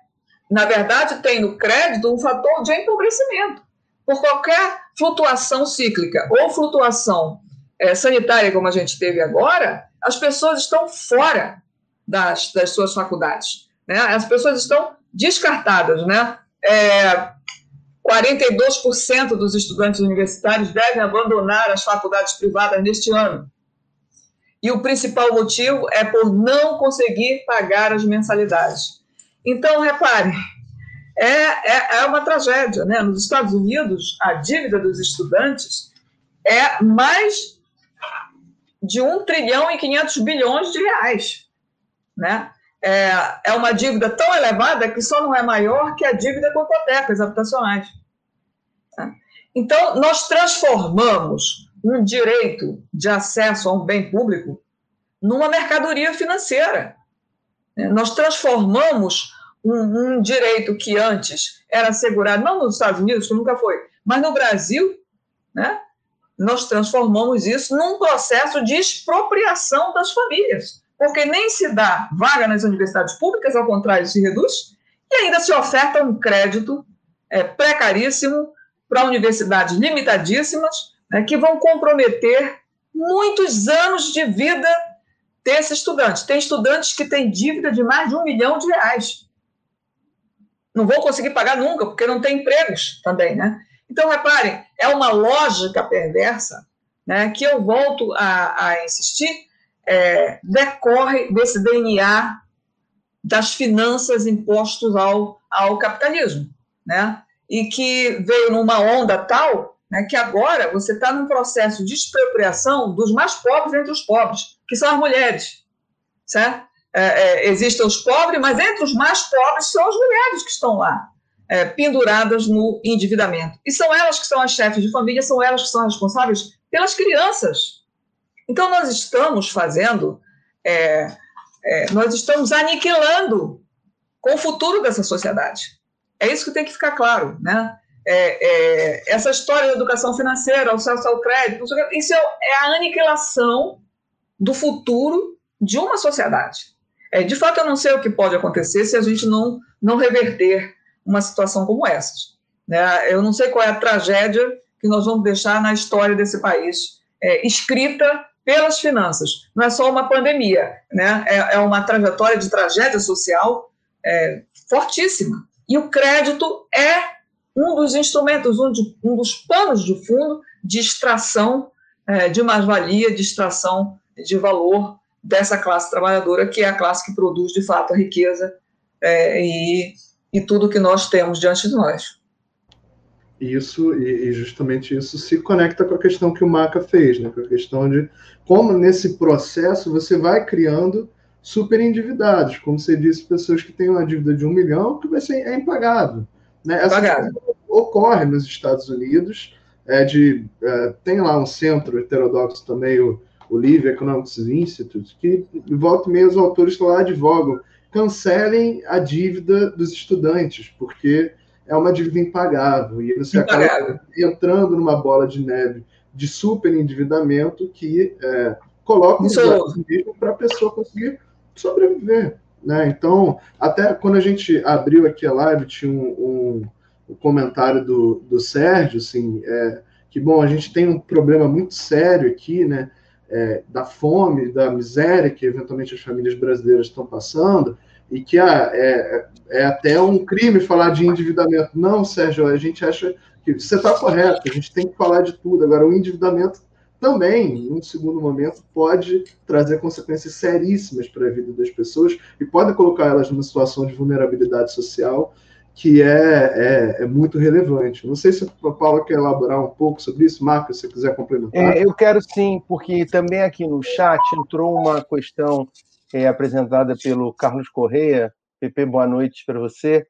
na verdade, tem no crédito um fator de empobrecimento. Por qualquer flutuação cíclica ou flutuação é, sanitária, como a gente teve agora, as pessoas estão fora das, das suas faculdades. Né? As pessoas estão descartadas. Né? É, 42% dos estudantes universitários devem abandonar as faculdades privadas neste ano. E o principal motivo é por não conseguir pagar as mensalidades. Então, repare, é, é, é uma tragédia. Né? Nos Estados Unidos, a dívida dos estudantes é mais de 1 trilhão e 500 bilhões de reais. Né? É, é uma dívida tão elevada que só não é maior que a dívida com hipotecas habitacionais. Tá? Então, nós transformamos um direito de acesso a um bem público numa mercadoria financeira. Nós transformamos um, um, direito que antes era assegurado, não nos Estados Unidos, nunca foi, mas no Brasil, né, nós transformamos isso num processo de expropriação das famílias, porque nem se dá vaga nas universidades públicas, ao contrário, se reduz, e ainda se oferta um crédito é, precaríssimo para universidades limitadíssimas, né, que vão comprometer muitos anos de vida desse estudante. Tem estudantes que têm dívida de mais de um milhão de reais não vão conseguir pagar nunca, porque não tem empregos também, né? Então, reparem, é uma lógica perversa né, que eu volto a, a insistir, é, decorre desse DNA das finanças impostos ao, ao capitalismo, né? E que veio numa onda tal né, que agora você está num processo de expropriação dos mais pobres entre os pobres, que são as mulheres, certo? é, é, existem os pobres, mas entre os mais pobres são as mulheres que estão lá, é, penduradas no endividamento. E são elas que são as chefes de família, são elas que são responsáveis pelas crianças. Então, nós estamos fazendo, é, é, nós estamos aniquilando com o futuro dessa sociedade. É isso que tem que ficar claro, né? É, é, essa história da educação financeira, acesso ao crédito, isso é a aniquilação do futuro de uma sociedade. É, de fato, eu não sei o que pode acontecer se a gente não, não reverter uma situação como essa. Né? Eu não sei qual é a tragédia que nós vamos deixar na história desse país, é, escrita pelas finanças. Não é só uma pandemia, né? é, é uma trajetória de tragédia social é, fortíssima. E o crédito é um dos instrumentos, um, de, um dos panos de fundo de extração é, de mais-valia, de extração de valor dessa classe trabalhadora, que é a classe que produz de fato a riqueza é, e, e tudo que nós temos diante de nós. Isso, e, justamente isso se conecta com a questão que o Maca fez, né? com a questão de como nesse processo você vai criando super endividados, como você disse, pessoas que têm uma dívida de um milhão que vai ser é impagável. Né? Essa ocorre nos Estados Unidos, é de, é, tem lá um centro heterodoxo também, o o Livre Economics Institute, que volta e meia os autores lá advogam, cancelem a dívida dos estudantes, porque é uma dívida impagável, e você impagável. acaba entrando numa bola de neve de super endividamento que é, coloca um para a pessoa conseguir sobreviver. Né? Então, até quando a gente abriu aqui a live, tinha um, um, um comentário do, do Sérgio, assim, é, que, bom, a gente tem um problema muito sério aqui, né? é, da fome, da miséria que eventualmente as famílias brasileiras estão passando, e que ah, é, é até um crime falar de endividamento. Não, Sérgio, a gente acha que você está correto, a gente tem que falar de tudo. Agora, o endividamento também, em um segundo momento, pode trazer consequências seríssimas para a vida das pessoas e pode colocar elas numa situação de vulnerabilidade social que é, é, é, muito relevante. Não sei se a Paula quer elaborar um pouco sobre isso, Marcos, se quiser complementar. É, eu quero sim, porque também aqui no chat entrou uma questão é, apresentada pelo Carlos Correia, Pepe, boa noite para você,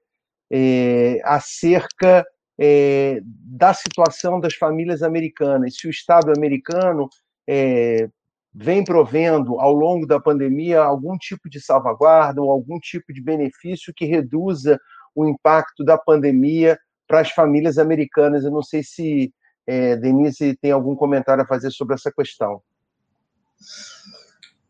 é, acerca é, da situação das famílias americanas. Se o Estado americano é, vem provendo ao longo da pandemia algum tipo de salvaguarda ou algum tipo de benefício que reduza o impacto da pandemia para as famílias americanas. Eu não sei se é, Denise tem algum comentário a fazer sobre essa questão.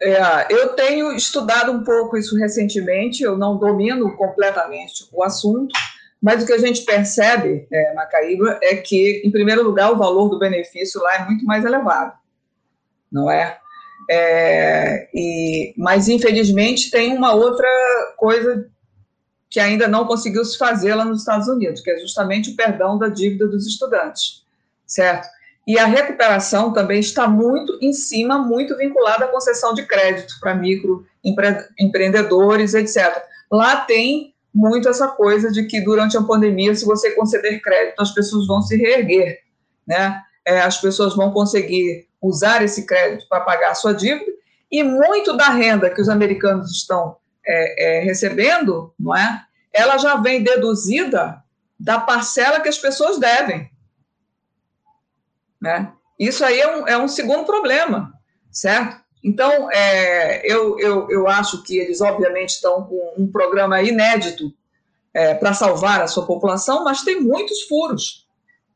É, eu tenho estudado um pouco isso recentemente, eu não domino completamente o assunto, mas o que a gente percebe, é, Macaíba, é que, em primeiro lugar, o valor do benefício lá é muito mais elevado, não é? é e, mas, infelizmente, tem uma outra coisa que ainda não conseguiu se fazer lá nos Estados Unidos, que é justamente o perdão da dívida dos estudantes, certo? E a recuperação também está muito em cima, muito vinculada à concessão de crédito para microempreendedores, etc. Lá tem muito essa coisa de que durante a pandemia, se você conceder crédito, as pessoas vão se reerguer, né? É, as pessoas vão conseguir usar esse crédito para pagar a sua dívida e muito da renda que os americanos estão é, é, recebendo, não é? Ela já vem deduzida da parcela que as pessoas devem. Né? Isso aí é um, é um segundo problema, certo? Então, é, eu, eu, eu acho que eles, obviamente, estão com um programa inédito é, para salvar a sua população, mas tem muitos furos,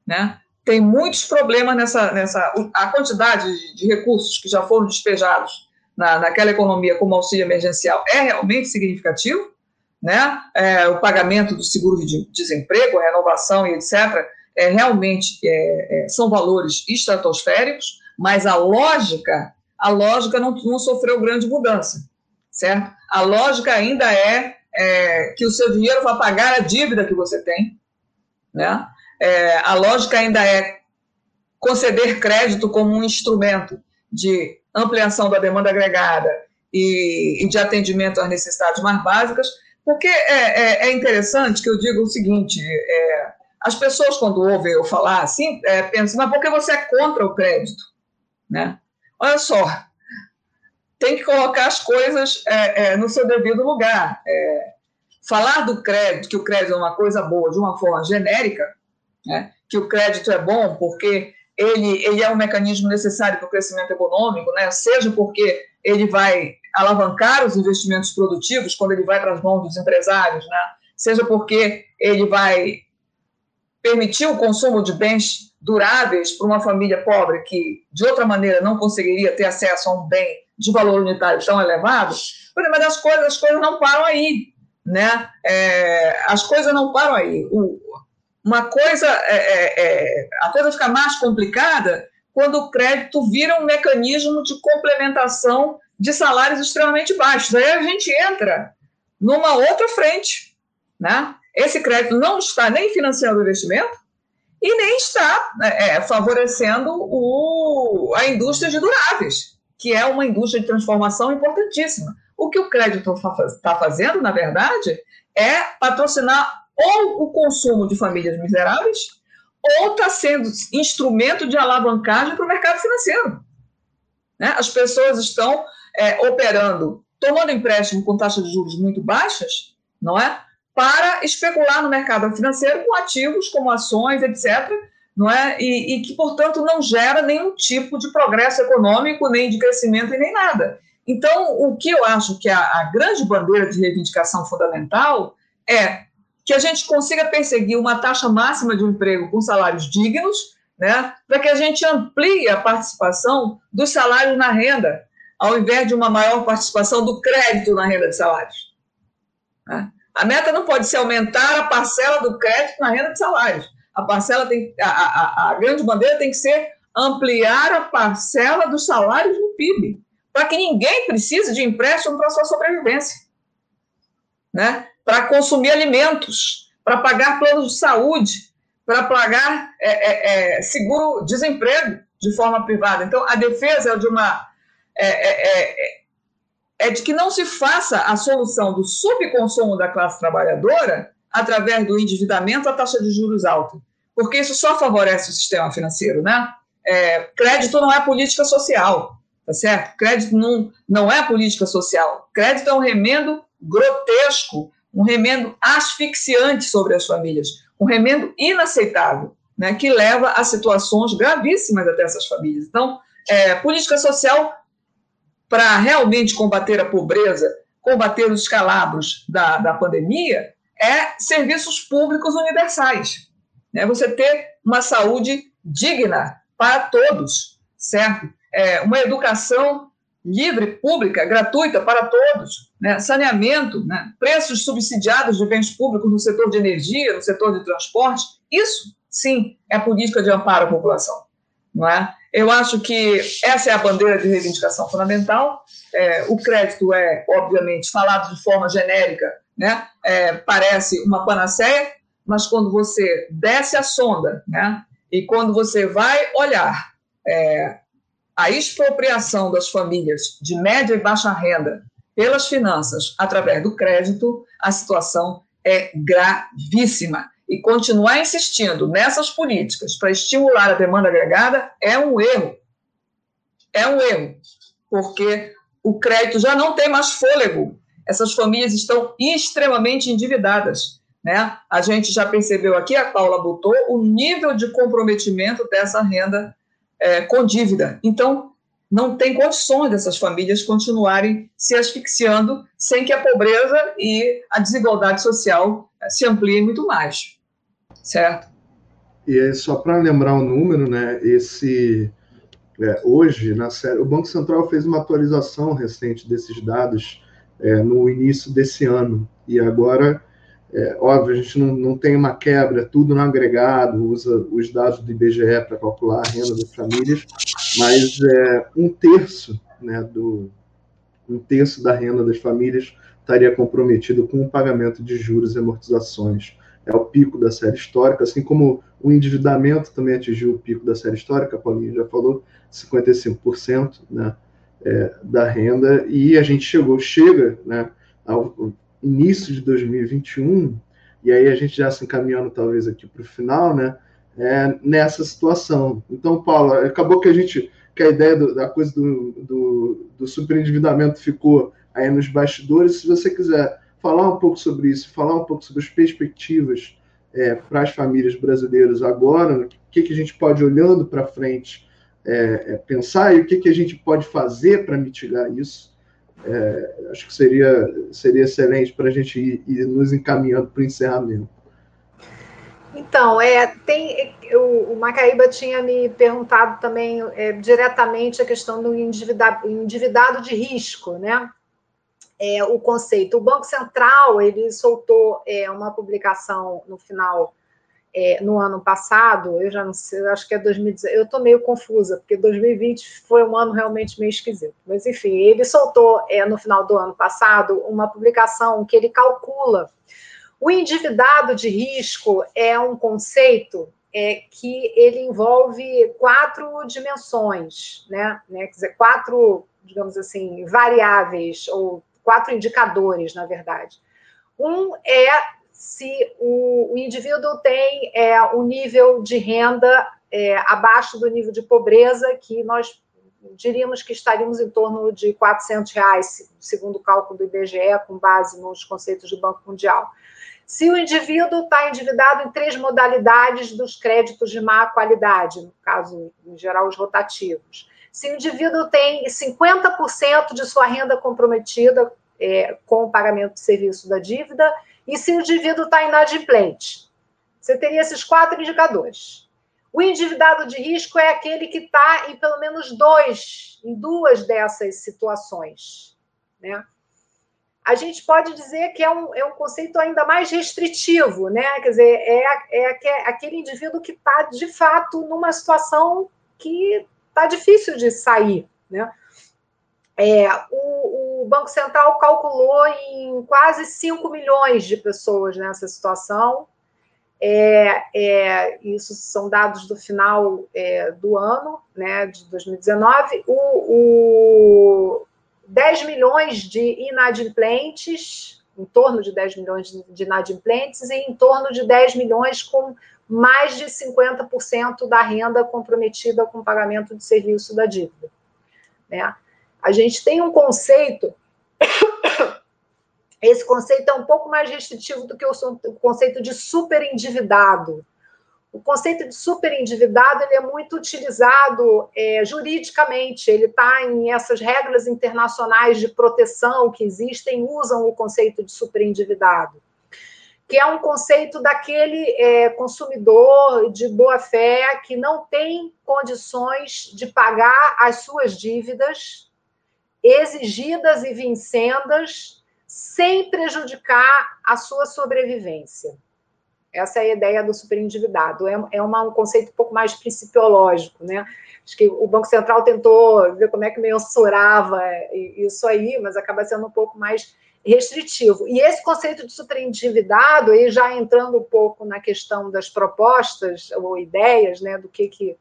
né? Tem muitos problemas nessa, nessa a quantidade de, de recursos que já foram despejados na, naquela economia como auxílio emergencial é realmente significativo, né? É, o pagamento do seguro de desemprego, a renovação e etc é, realmente é, é, são valores estratosféricos, mas a lógica, a lógica não, não sofreu grande mudança, certo? A lógica ainda é, é, que o seu dinheiro vai pagar a dívida que você tem, né? É, a lógica ainda é conceder crédito como um instrumento de ampliação da demanda agregada e, e de atendimento às necessidades mais básicas, porque é, é, é interessante que eu diga o seguinte: é, as pessoas, quando ouvem eu falar assim, é, pensam, mas por que você é contra o crédito? Né? Olha só, tem que colocar as coisas é, é, no seu devido lugar. É, falar do crédito, que o crédito é uma coisa boa de uma forma genérica, né? que o crédito é bom porque ele, ele é um mecanismo necessário para o crescimento econômico, né? seja porque ele vai alavancar os investimentos produtivos quando ele vai para as mãos dos empresários, né? seja porque ele vai permitir o consumo de bens duráveis para uma família pobre que, de outra maneira, não conseguiria ter acesso a um bem de valor unitário tão elevado, mas as coisas, as coisas não param aí, né? É, as coisas não param aí. O, uma coisa, é, é, é, a coisa fica mais complicada quando o crédito vira um mecanismo de complementação de salários extremamente baixos. Aí a gente entra numa outra frente, né? Esse crédito não está nem financiando o investimento e nem está é, é, favorecendo o, a indústria de duráveis, que é uma indústria de transformação importantíssima. O que o crédito está fazendo, na verdade, é patrocinar ou o consumo de famílias miseráveis ou está sendo instrumento de alavancagem para o mercado financeiro. Né? As pessoas estão é, operando, tomando empréstimo com taxas de juros muito baixas, não é? Para especular no mercado financeiro com ativos como ações, etc., não é? E, e, que, portanto, não gera nenhum tipo de progresso econômico, nem de crescimento e nem nada. Então, o que eu acho que a, a grande bandeira de reivindicação fundamental é que a gente consiga perseguir uma taxa máxima de emprego com salários dignos, né, para que a gente amplie a participação dos salários na renda, ao invés de uma maior participação do crédito na renda de salários. Né? A meta não pode ser aumentar a parcela do crédito na renda de salários. A parcela tem, a, a, a grande bandeira tem que ser ampliar a parcela dos salários no PIB, para que ninguém precise de empréstimo para sua sobrevivência, né? Para consumir alimentos, para pagar planos de saúde, para pagar é, é, é, seguro-desemprego de forma privada. Então, a defesa é de uma é, é, de que não se faça a solução do subconsumo da classe trabalhadora através do endividamento à taxa de juros alta, porque isso só favorece o sistema financeiro, né? É, crédito não é política social, tá certo? Crédito não, não é política social. Crédito é um remendo grotesco, um remendo asfixiante sobre as famílias, um remendo inaceitável, né, que leva a situações gravíssimas até essas famílias. Então, é, política social para realmente combater a pobreza, combater os escalabros da, da pandemia, é serviços públicos universais. Né? Você ter uma saúde digna para todos, certo? É, uma educação livre, pública, gratuita para todos, né? saneamento, né? preços subsidiados de bens públicos no setor de energia, no setor de transporte, isso sim é política de amparo à população. Não é? Eu acho que essa é a bandeira de reivindicação fundamental. É, o crédito é, obviamente, falado de forma genérica, né? É, parece uma panaceia, mas quando você desce a sonda, né? E quando você vai olhar é, a expropriação das famílias de média e baixa renda pelas finanças através do crédito, a situação é gravíssima. E continuar insistindo nessas políticas para estimular a demanda agregada é um erro. É um erro, porque o crédito já não tem mais fôlego. Essas famílias estão extremamente endividadas. Né? A gente já percebeu aqui, a Paula botou, o nível de comprometimento dessa renda é, com dívida. Então, não tem condições dessas famílias continuarem se asfixiando sem que a pobreza e a desigualdade social se ampliem muito mais certo? E é só para lembrar o número, né? Esse é, hoje na série, o Banco Central fez uma atualização recente desses dados é, no início desse ano e agora é, óbvio, a gente não, não tem uma quebra, é tudo no agregado, usa os dados do IBGE para calcular a renda das famílias, mas é, um terço né, do um terço da renda das famílias estaria comprometido com o pagamento de juros e amortizações é o pico da série histórica, assim como o endividamento também atingiu o pico da série histórica, a Paulinha já falou, 55% né, é, da renda, e a gente chegou, chega né, ao início de 2021, e aí a gente já se encaminhando talvez aqui para o final, né, é, nessa situação. Então, Paulo, acabou que a gente, que a ideia do, da coisa do, do, do superendividamento ficou aí nos bastidores, se você quiser falar um pouco sobre isso, falar um pouco sobre as perspectivas é, para as famílias brasileiras agora, o que, que a gente pode, olhando para frente, é, é, pensar e o que, que a gente pode fazer para mitigar isso. É, acho que seria, seria excelente para a gente ir, ir, nos encaminhando para o encerramento. Então, é, tem, o, o Macaíba tinha me perguntado também é, diretamente a questão do endividado, endividado de risco, né? É, o conceito. O Banco Central ele soltou é, uma publicação no final é, no ano passado, eu já não sei, acho que é 2019, eu estou meio confusa, porque 2020 foi um ano realmente meio esquisito. Mas, enfim, ele soltou é, no final do ano passado uma publicação que ele calcula. O endividado de risco é um conceito é, que ele envolve quatro dimensões, né? né? Quer dizer, quatro, digamos assim, variáveis ou quatro indicadores, na verdade. Um é se o, o indivíduo tem é, um nível de renda é, abaixo do nível de pobreza, que nós diríamos que estaríamos em torno de 400 reais, segundo o cálculo do IBGE, com base nos conceitos do Banco Mundial. Se o indivíduo está endividado em três modalidades dos créditos de má qualidade, no caso, em geral, os rotativos. Se o indivíduo tem 50% de sua renda comprometida é, com o pagamento de serviço da dívida, e se o indivíduo está inadimplente. Você teria esses quatro indicadores. O endividado de risco é aquele que está em pelo menos dois, em duas dessas situações. Né? A gente pode dizer que é um, é um conceito ainda mais restritivo, né? Quer dizer, é, é aquele indivíduo que está, de fato, numa situação que está difícil de sair. Né? É, o, o, Banco Central calculou em quase 5 milhões de pessoas nessa situação. É, é, isso são dados do final é, do ano, né, de 2019. O, o 10 milhões de inadimplentes, em torno de 10 milhões de inadimplentes, e em torno de 10 milhões com mais de 50% da renda comprometida com o pagamento de serviço da dívida. Né? A gente tem um conceito, esse conceito é um pouco mais restritivo do que o conceito de superendividado. O conceito de superendividado ele é muito utilizado é, juridicamente, ele está em essas regras internacionais de proteção que existem, usam o conceito de superendividado que é um conceito daquele é, consumidor de boa fé que não tem condições de pagar as suas dívidas exigidas e vincendas sem prejudicar a sua sobrevivência. Essa é a ideia do superendividado. É, é uma, um conceito um pouco mais principiológico, né? Acho que o Banco Central tentou ver como é que mensurava isso aí, mas acaba sendo um pouco mais restritivo. E esse conceito de superendividado, aí já entrando um pouco na questão das propostas ou ideias, né, do que, que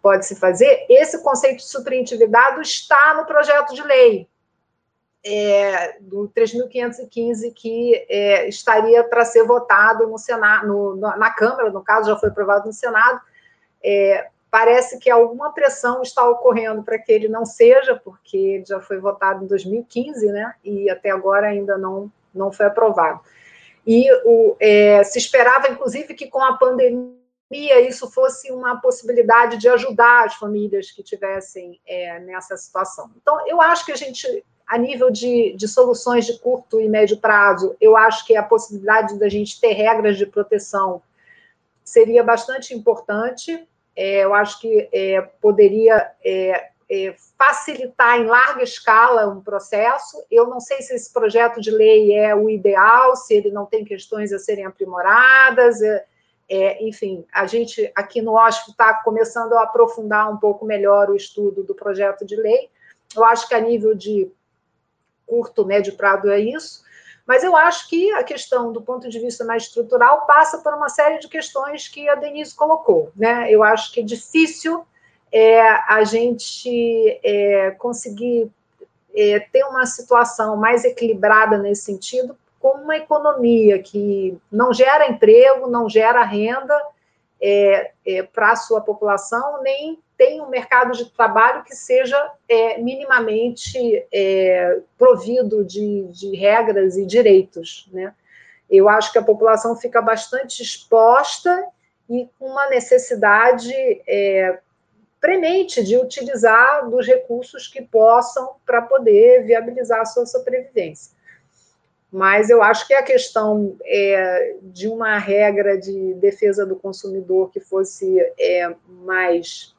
pode se fazer, esse conceito de superendividado está no projeto de lei é, do 3.515 que é, estaria para ser votado no Senado, no, na Câmara, no caso já foi aprovado no Senado, é, Parece que alguma pressão está ocorrendo para que ele não seja, porque ele já foi votado em 2015, né? E até agora ainda não, não foi aprovado. E o, é, se esperava, inclusive, que com a pandemia isso fosse uma possibilidade de ajudar as famílias que tivessem é, nessa situação. Então, eu acho que a gente, a nível de, de soluções de curto e médio prazo, eu acho que a possibilidade da gente ter regras de proteção seria bastante importante é, eu acho que é, poderia é, é, facilitar em larga escala um processo. Eu não sei se esse projeto de lei é o ideal, se ele não tem questões a serem aprimoradas. É, é, enfim, a gente aqui no OSP está começando a aprofundar um pouco melhor o estudo do projeto de lei. Eu acho que a nível de curto, médio prazo é isso. Mas eu acho que a questão, do ponto de vista mais estrutural, passa por uma série de questões que a Denise colocou. Né? Eu acho que é difícil é, a gente é, conseguir é, ter uma situação mais equilibrada nesse sentido, com uma economia que não gera emprego, não gera renda é, é, para a sua população, nem tem um mercado de trabalho que seja é, minimamente é, provido de, de, regras e direitos. Né? Eu acho que a população fica bastante exposta e com uma necessidade é, premente de utilizar dos recursos que possam para poder viabilizar a sua sobrevivência. Mas eu acho que a questão é, de uma regra de defesa do consumidor que fosse é, mais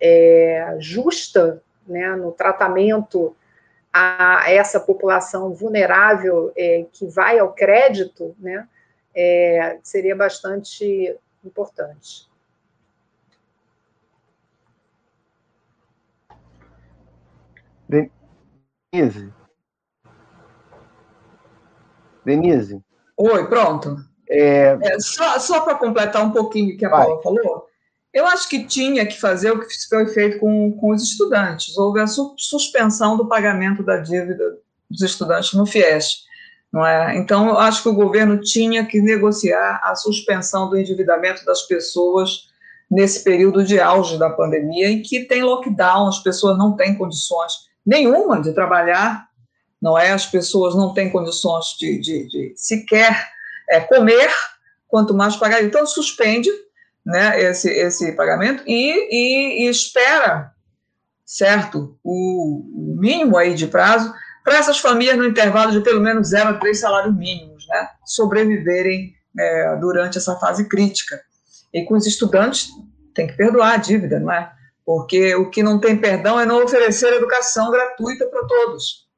é, justa né, no tratamento a essa população vulnerável é, que vai ao crédito, né, é, seria bastante importante. Denise. Denise. Oi, pronto. É... É, só só para completar um pouquinho o que a Paula falou, eu acho que tinha que fazer o que foi feito com, com os estudantes. Houve a su suspensão do pagamento da dívida dos estudantes no FIES. Não é? Então, eu acho que o governo tinha que negociar a suspensão do endividamento das pessoas nesse período de auge da pandemia, em que tem lockdown, as pessoas não têm condições nenhuma de trabalhar, não é? As pessoas não têm condições de, de, de sequer é, comer, quanto mais pagar. Então, suspende né, esse, esse pagamento e, e, e espera, certo, o, o, mínimo aí de prazo para essas famílias no intervalo de pelo menos zero a três salários mínimos, né, sobreviverem é, durante essa fase crítica. E com os estudantes, tem que perdoar a dívida, não é? Porque o que não tem perdão é não oferecer educação gratuita para todos.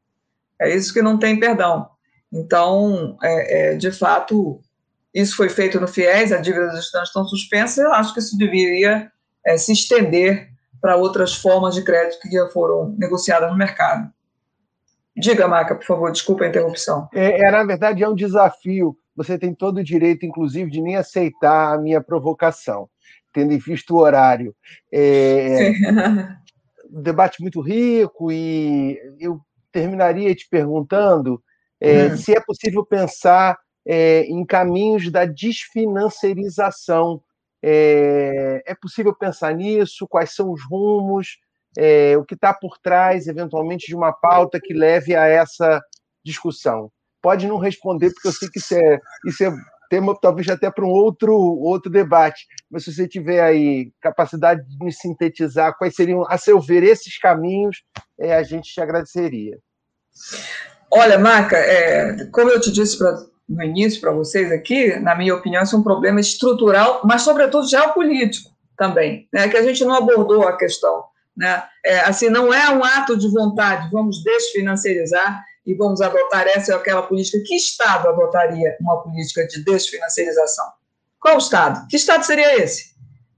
É isso que não tem perdão. Então, é, é, de fato, isso foi feito no FIES, a dívida dos estudantes estão suspensas, eu acho que isso deveria é, se estender para outras formas de crédito que já foram negociadas no mercado. Diga, Maca, por favor, desculpa a interrupção. É, é, na verdade, é um desafio. Você tem todo o direito, inclusive, de nem aceitar a minha provocação, tendo em vista o horário. É, um debate muito rico e eu terminaria te perguntando é, hum. se é possível pensar é, em caminhos da desfinanciarização. É, é, possível pensar nisso? Quais são os rumos? É, o que está por trás, eventualmente, de uma pauta que leve a essa discussão? Pode não responder, porque eu sei que isso é, isso é tema talvez até para um outro, outro debate, mas se você tiver aí capacidade de me sintetizar quais seriam, a seu ver, esses caminhos, é, a gente te agradeceria. Olha, Marca, é, como eu te disse para no início para vocês aqui, na minha opinião, isso é um problema estrutural, mas, sobretudo, geopolítico também, né, que a gente não abordou a questão Né? É, assim, não é um ato de vontade, vamos desfinanciarizar e vamos adotar essa ou aquela política. Que Estado adotaria uma política de desfinanciarização? Qual Estado? Que Estado seria esse?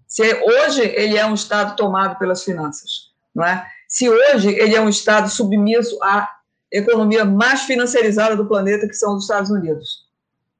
Se hoje ele é um Estado tomado pelas finanças, não é? Se hoje ele é um Estado submisso à economia mais financiarizada do planeta, que são os Estados Unidos,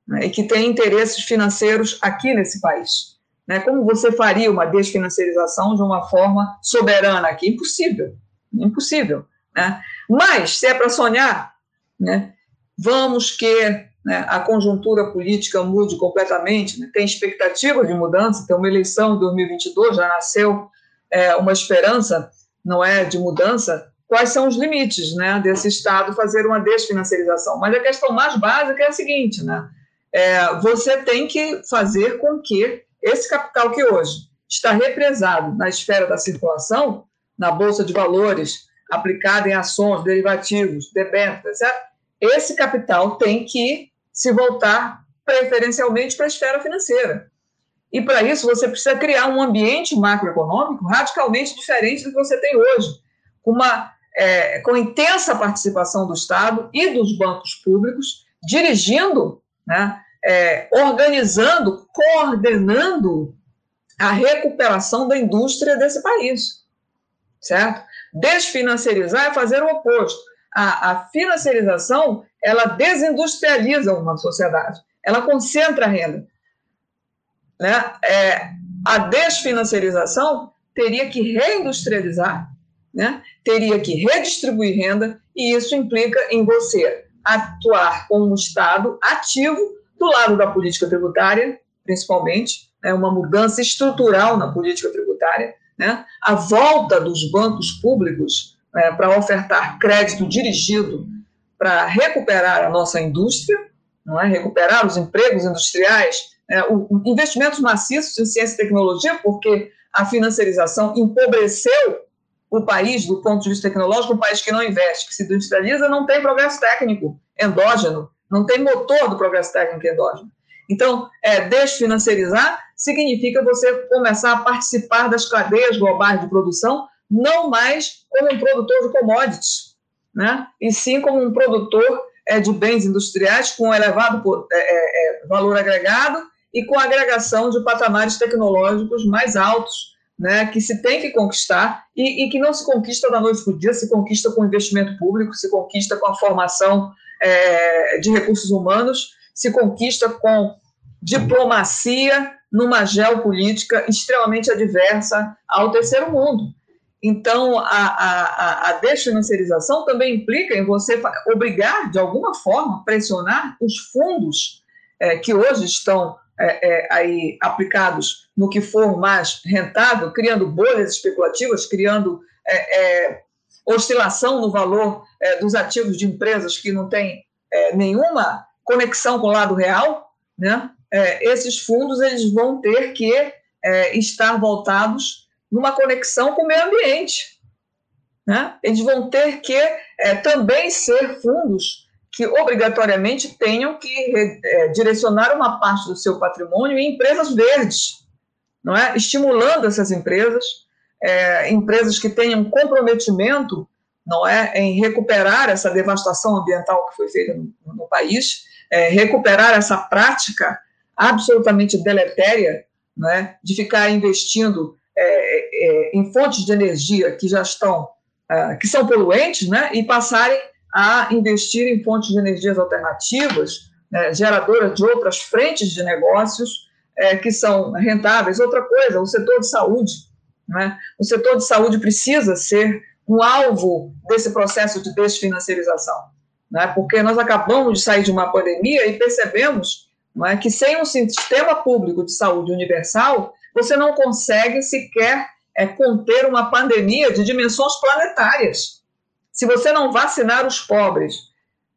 né? e que tem interesses financeiros aqui nesse país. Né? Como você faria uma desfinanciarização de uma forma soberana aqui? Impossível, impossível. Né? Mas, se é para sonhar, né, vamos que né, a conjuntura política mude completamente, né, tem expectativa de mudança, tem uma eleição em 2022, já nasceu é, uma esperança, não é, de mudança, quais são os limites né, desse Estado fazer uma desfinanciarização? Mas a questão mais básica é a seguinte, né, é, você tem que fazer com que esse capital que hoje está represado na esfera da circulação, na Bolsa de Valores, aplicado em ações, derivativos, debêntures, etc., esse capital tem que se voltar preferencialmente para a esfera financeira. E para isso você precisa criar um ambiente macroeconômico radicalmente diferente do que você tem hoje, com uma é, com intensa participação do Estado e dos bancos públicos, dirigindo né, é, organizando, coordenando a recuperação da indústria desse país, certo? Desfinanciarizar é fazer o oposto. A, a financiarização, ela desindustrializa uma sociedade, ela concentra a renda. Né? É, a desfinanciarização teria que reindustrializar, né? teria que redistribuir renda, e isso implica em você atuar como um Estado ativo do lado da política tributária, principalmente, é uma mudança estrutural na política tributária, né? a volta dos bancos públicos né, para ofertar crédito dirigido para recuperar a nossa indústria, não é? recuperar os empregos industriais, né? o, investimentos maciços em ciência e tecnologia, porque a financiarização empobreceu o país do ponto de vista tecnológico, um país que não investe, que se industrializa, não tem progresso técnico endógeno não tem motor do progresso técnico endógeno. Então, é, desfinanciarizar significa você começar a participar das cadeias globais de produção, não mais como um produtor de commodities, né? e sim como um produtor é, de bens industriais com elevado é, é, é, valor agregado e com agregação de patamares tecnológicos mais altos, né, que se tem que conquistar e, e que não se conquista da noite para o dia, se conquista com investimento público, se conquista com a formação é, de recursos humanos se conquista com diplomacia numa geopolítica extremamente adversa ao terceiro mundo. Então, a, a, a desfinanciarização também implica em você obrigar, de alguma forma, pressionar os fundos é, que hoje estão é, é, aí aplicados no que for mais rentável, criando bolhas especulativas, criando é, é, oscilação no valor é, dos ativos de empresas que não têm é, nenhuma conexão com o lado real, né? É, esses fundos eles vão ter que é, estar voltados numa conexão com o meio ambiente. Né? Eles vão ter que é, também ser fundos que obrigatoriamente tenham que é, direcionar uma parte do seu patrimônio em empresas verdes, não é? estimulando essas empresas, é, empresas que tenham comprometimento não é, em recuperar essa devastação ambiental que foi feita no, no país, é, recuperar essa prática absolutamente deletéria é, de ficar investindo é, é, em fontes de energia que já estão, é, que são poluentes, né, e passarem a investir em fontes de energias alternativas, né, geradoras de outras frentes de negócios é, que são rentáveis. Outra coisa, o setor de saúde. Né, o setor de saúde precisa ser um alvo desse processo de desfinanciarização. Né? Porque nós acabamos de sair de uma pandemia e percebemos não é, que sem um sistema público de saúde universal, você não consegue sequer é, conter uma pandemia de dimensões planetárias. Se você não vacinar os pobres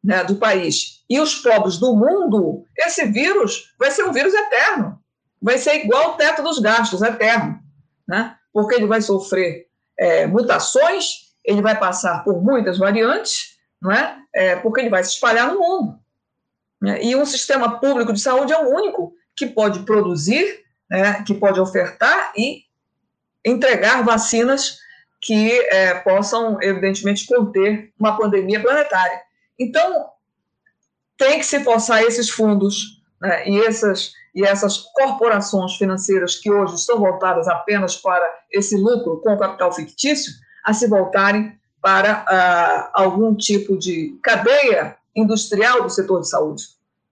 né, do país e os pobres do mundo, esse vírus vai ser um vírus eterno. Vai ser igual ao teto dos gastos, eterno. Né? Porque ele vai sofrer é, mutações, ele vai passar por muitas variantes, não é? é? porque ele vai se espalhar no mundo. Né? E um sistema público de saúde é o único que pode produzir, né, que pode ofertar e entregar vacinas que é, possam, evidentemente, conter uma pandemia planetária. Então, tem que se forçar esses fundos né, e, essas, e essas corporações financeiras que hoje estão voltadas apenas para esse lucro com capital fictício, a se voltarem para ah, algum tipo de cadeia industrial do setor de saúde,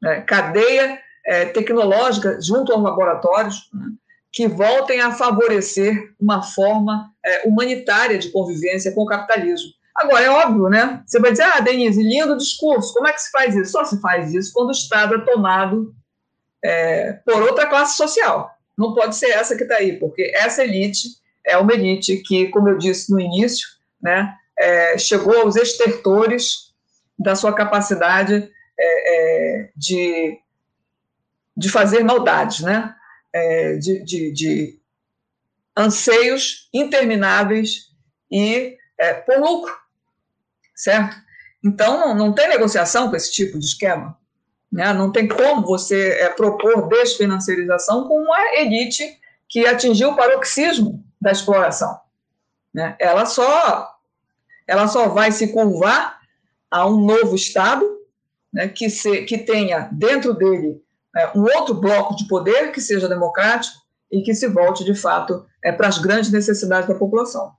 né, cadeia eh, tecnológica junto aos laboratórios, né, que voltem a favorecer uma forma é, humanitária de convivência com o capitalismo. Agora, é óbvio, né? Você vai dizer, ah, Denise, lindo discurso, como é que se faz isso? Só se faz isso quando o Estado é tomado é, por outra classe social. Não pode ser essa que está aí, porque essa elite é uma elite que, como eu disse no início, né, é, chegou aos estertores da sua capacidade é, é, de, de fazer maldades, né? é, de, de, de, anseios intermináveis e é, por lucro, certo? Então, não, não, tem negociação com esse tipo de esquema. Né? Não tem como você é, propor desfinanciarização com uma elite que atingiu o paroxismo da exploração. Né? Ela, só, ela só vai se curvar a um novo Estado né, que, se, que tenha dentro dele é, um outro bloco de poder que seja democrático e que se volte, de fato, é, para as grandes necessidades da população.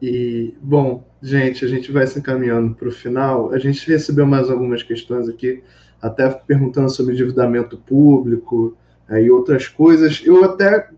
E, bom, gente, a gente vai se encaminhando para o final. A gente recebeu mais algumas questões aqui, até perguntando sobre endividamento público é, e outras coisas. Eu até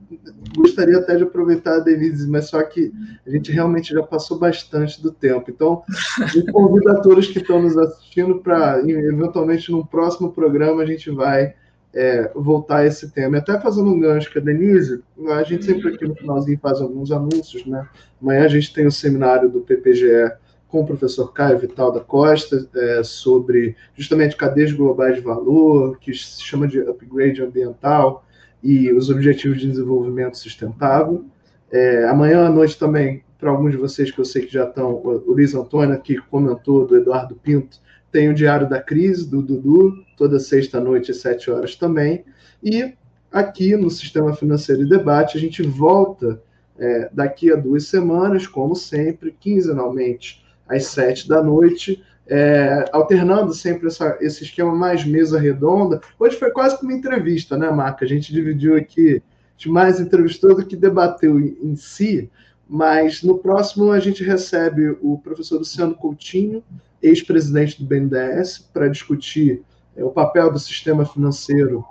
gostaria até de aproveitar a Denise, mas só que a gente realmente já passou bastante do tempo. Então, eu convido a todos que estão nos assistindo para, eventualmente, num próximo programa, a gente vai é, voltar a esse tema. E até fazendo um gancho com a Denise, a gente sempre aqui no finalzinho faz alguns anúncios, né? Amanhã a gente tem o um seminário do PPGE com o professor Caio Vital da Costa é, sobre justamente cadeias globais de valor, que se chama de upgrade ambiental, e os Objetivos de Desenvolvimento Sustentável. É, amanhã à noite também, para alguns de vocês que eu sei que já estão, o Luiz Antônio aqui comentou, do Eduardo Pinto, tem o Diário da Crise, do Dudu, toda sexta-noite às sete horas também. E aqui no Sistema Financeiro e Debate, a gente volta é, daqui a duas semanas, como sempre, quinzenalmente às sete da noite, é, alternando sempre essa, esse esquema mais mesa redonda. Hoje foi quase como uma entrevista, né, Marca? A gente dividiu aqui, de mais entrevistou do que debateu em, em si, mas no próximo a gente recebe o professor Luciano Coutinho, ex-presidente do BNDES, para discutir é, o papel do sistema financeiro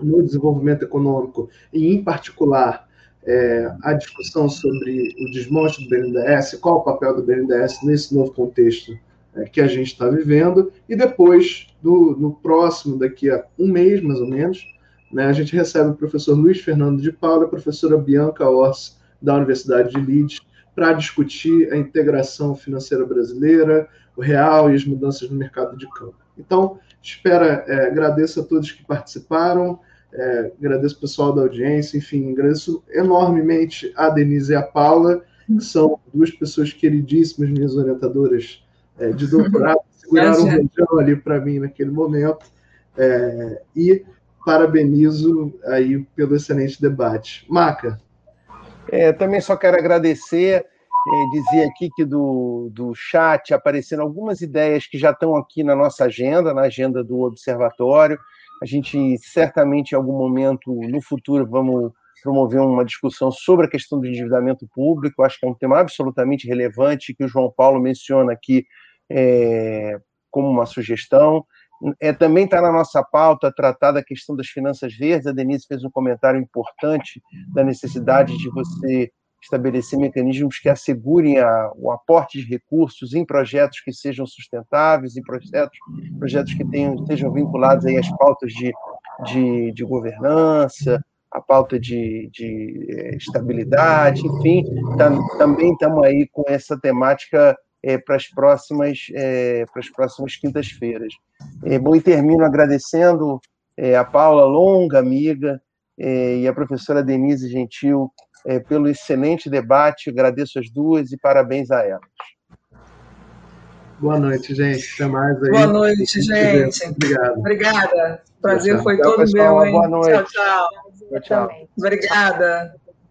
no desenvolvimento econômico e, em particular, é, a discussão sobre o desmonte do BNDES, qual o papel do BNDES nesse novo contexto é, que a gente está vivendo, e depois, do, no próximo, daqui a um mês mais ou menos, né, a gente recebe o professor Luiz Fernando de Paula e a professora Bianca Ors, da Universidade de Leeds, para discutir a integração financeira brasileira, o real e as mudanças no mercado de campo. Então, espera, é, agradeço a todos que participaram, é, agradeço o pessoal da audiência, enfim, agradeço enormemente a Denise e a Paula, que são duas pessoas queridíssimas, minhas orientadoras é, de doutorado, seguraram um rojão ali para mim naquele momento. É, e parabenizo aí pelo excelente debate. Maca. É, também só quero agradecer, é, dizer aqui que do, do chat apareceram algumas ideias que já estão aqui na nossa agenda, na agenda do Observatório. A gente certamente, em algum momento no futuro, vamos promover uma discussão sobre a questão do endividamento público. Acho que é um tema absolutamente relevante que o João Paulo menciona aqui é, como uma sugestão. É, também está na nossa pauta tratar da questão das finanças verdes. A Denise fez um comentário importante da necessidade de você estabelecer mecanismos que assegurem a, o aporte de recursos em projetos que sejam sustentáveis, em projetos, projetos que tenham, estejam vinculados aí às pautas de, de, de governança, a pauta de, de é, estabilidade, enfim, tá, também estamos aí com essa temática é, para as próximas, é, para as próximas quintas-feiras. É, bom, e termino agradecendo a Paula Longa, amiga, e a professora Denise Gentil é, pelo excelente debate. Agradeço as duas e parabéns a elas. Boa noite, gente. Até mais aí. Boa noite, gente. Obrigado. Obrigada. Prazer tchau, foi tchau. todo pessoal, meu. Hein? Boa noite. Tchau, tchau. tchau, tchau. Obrigada.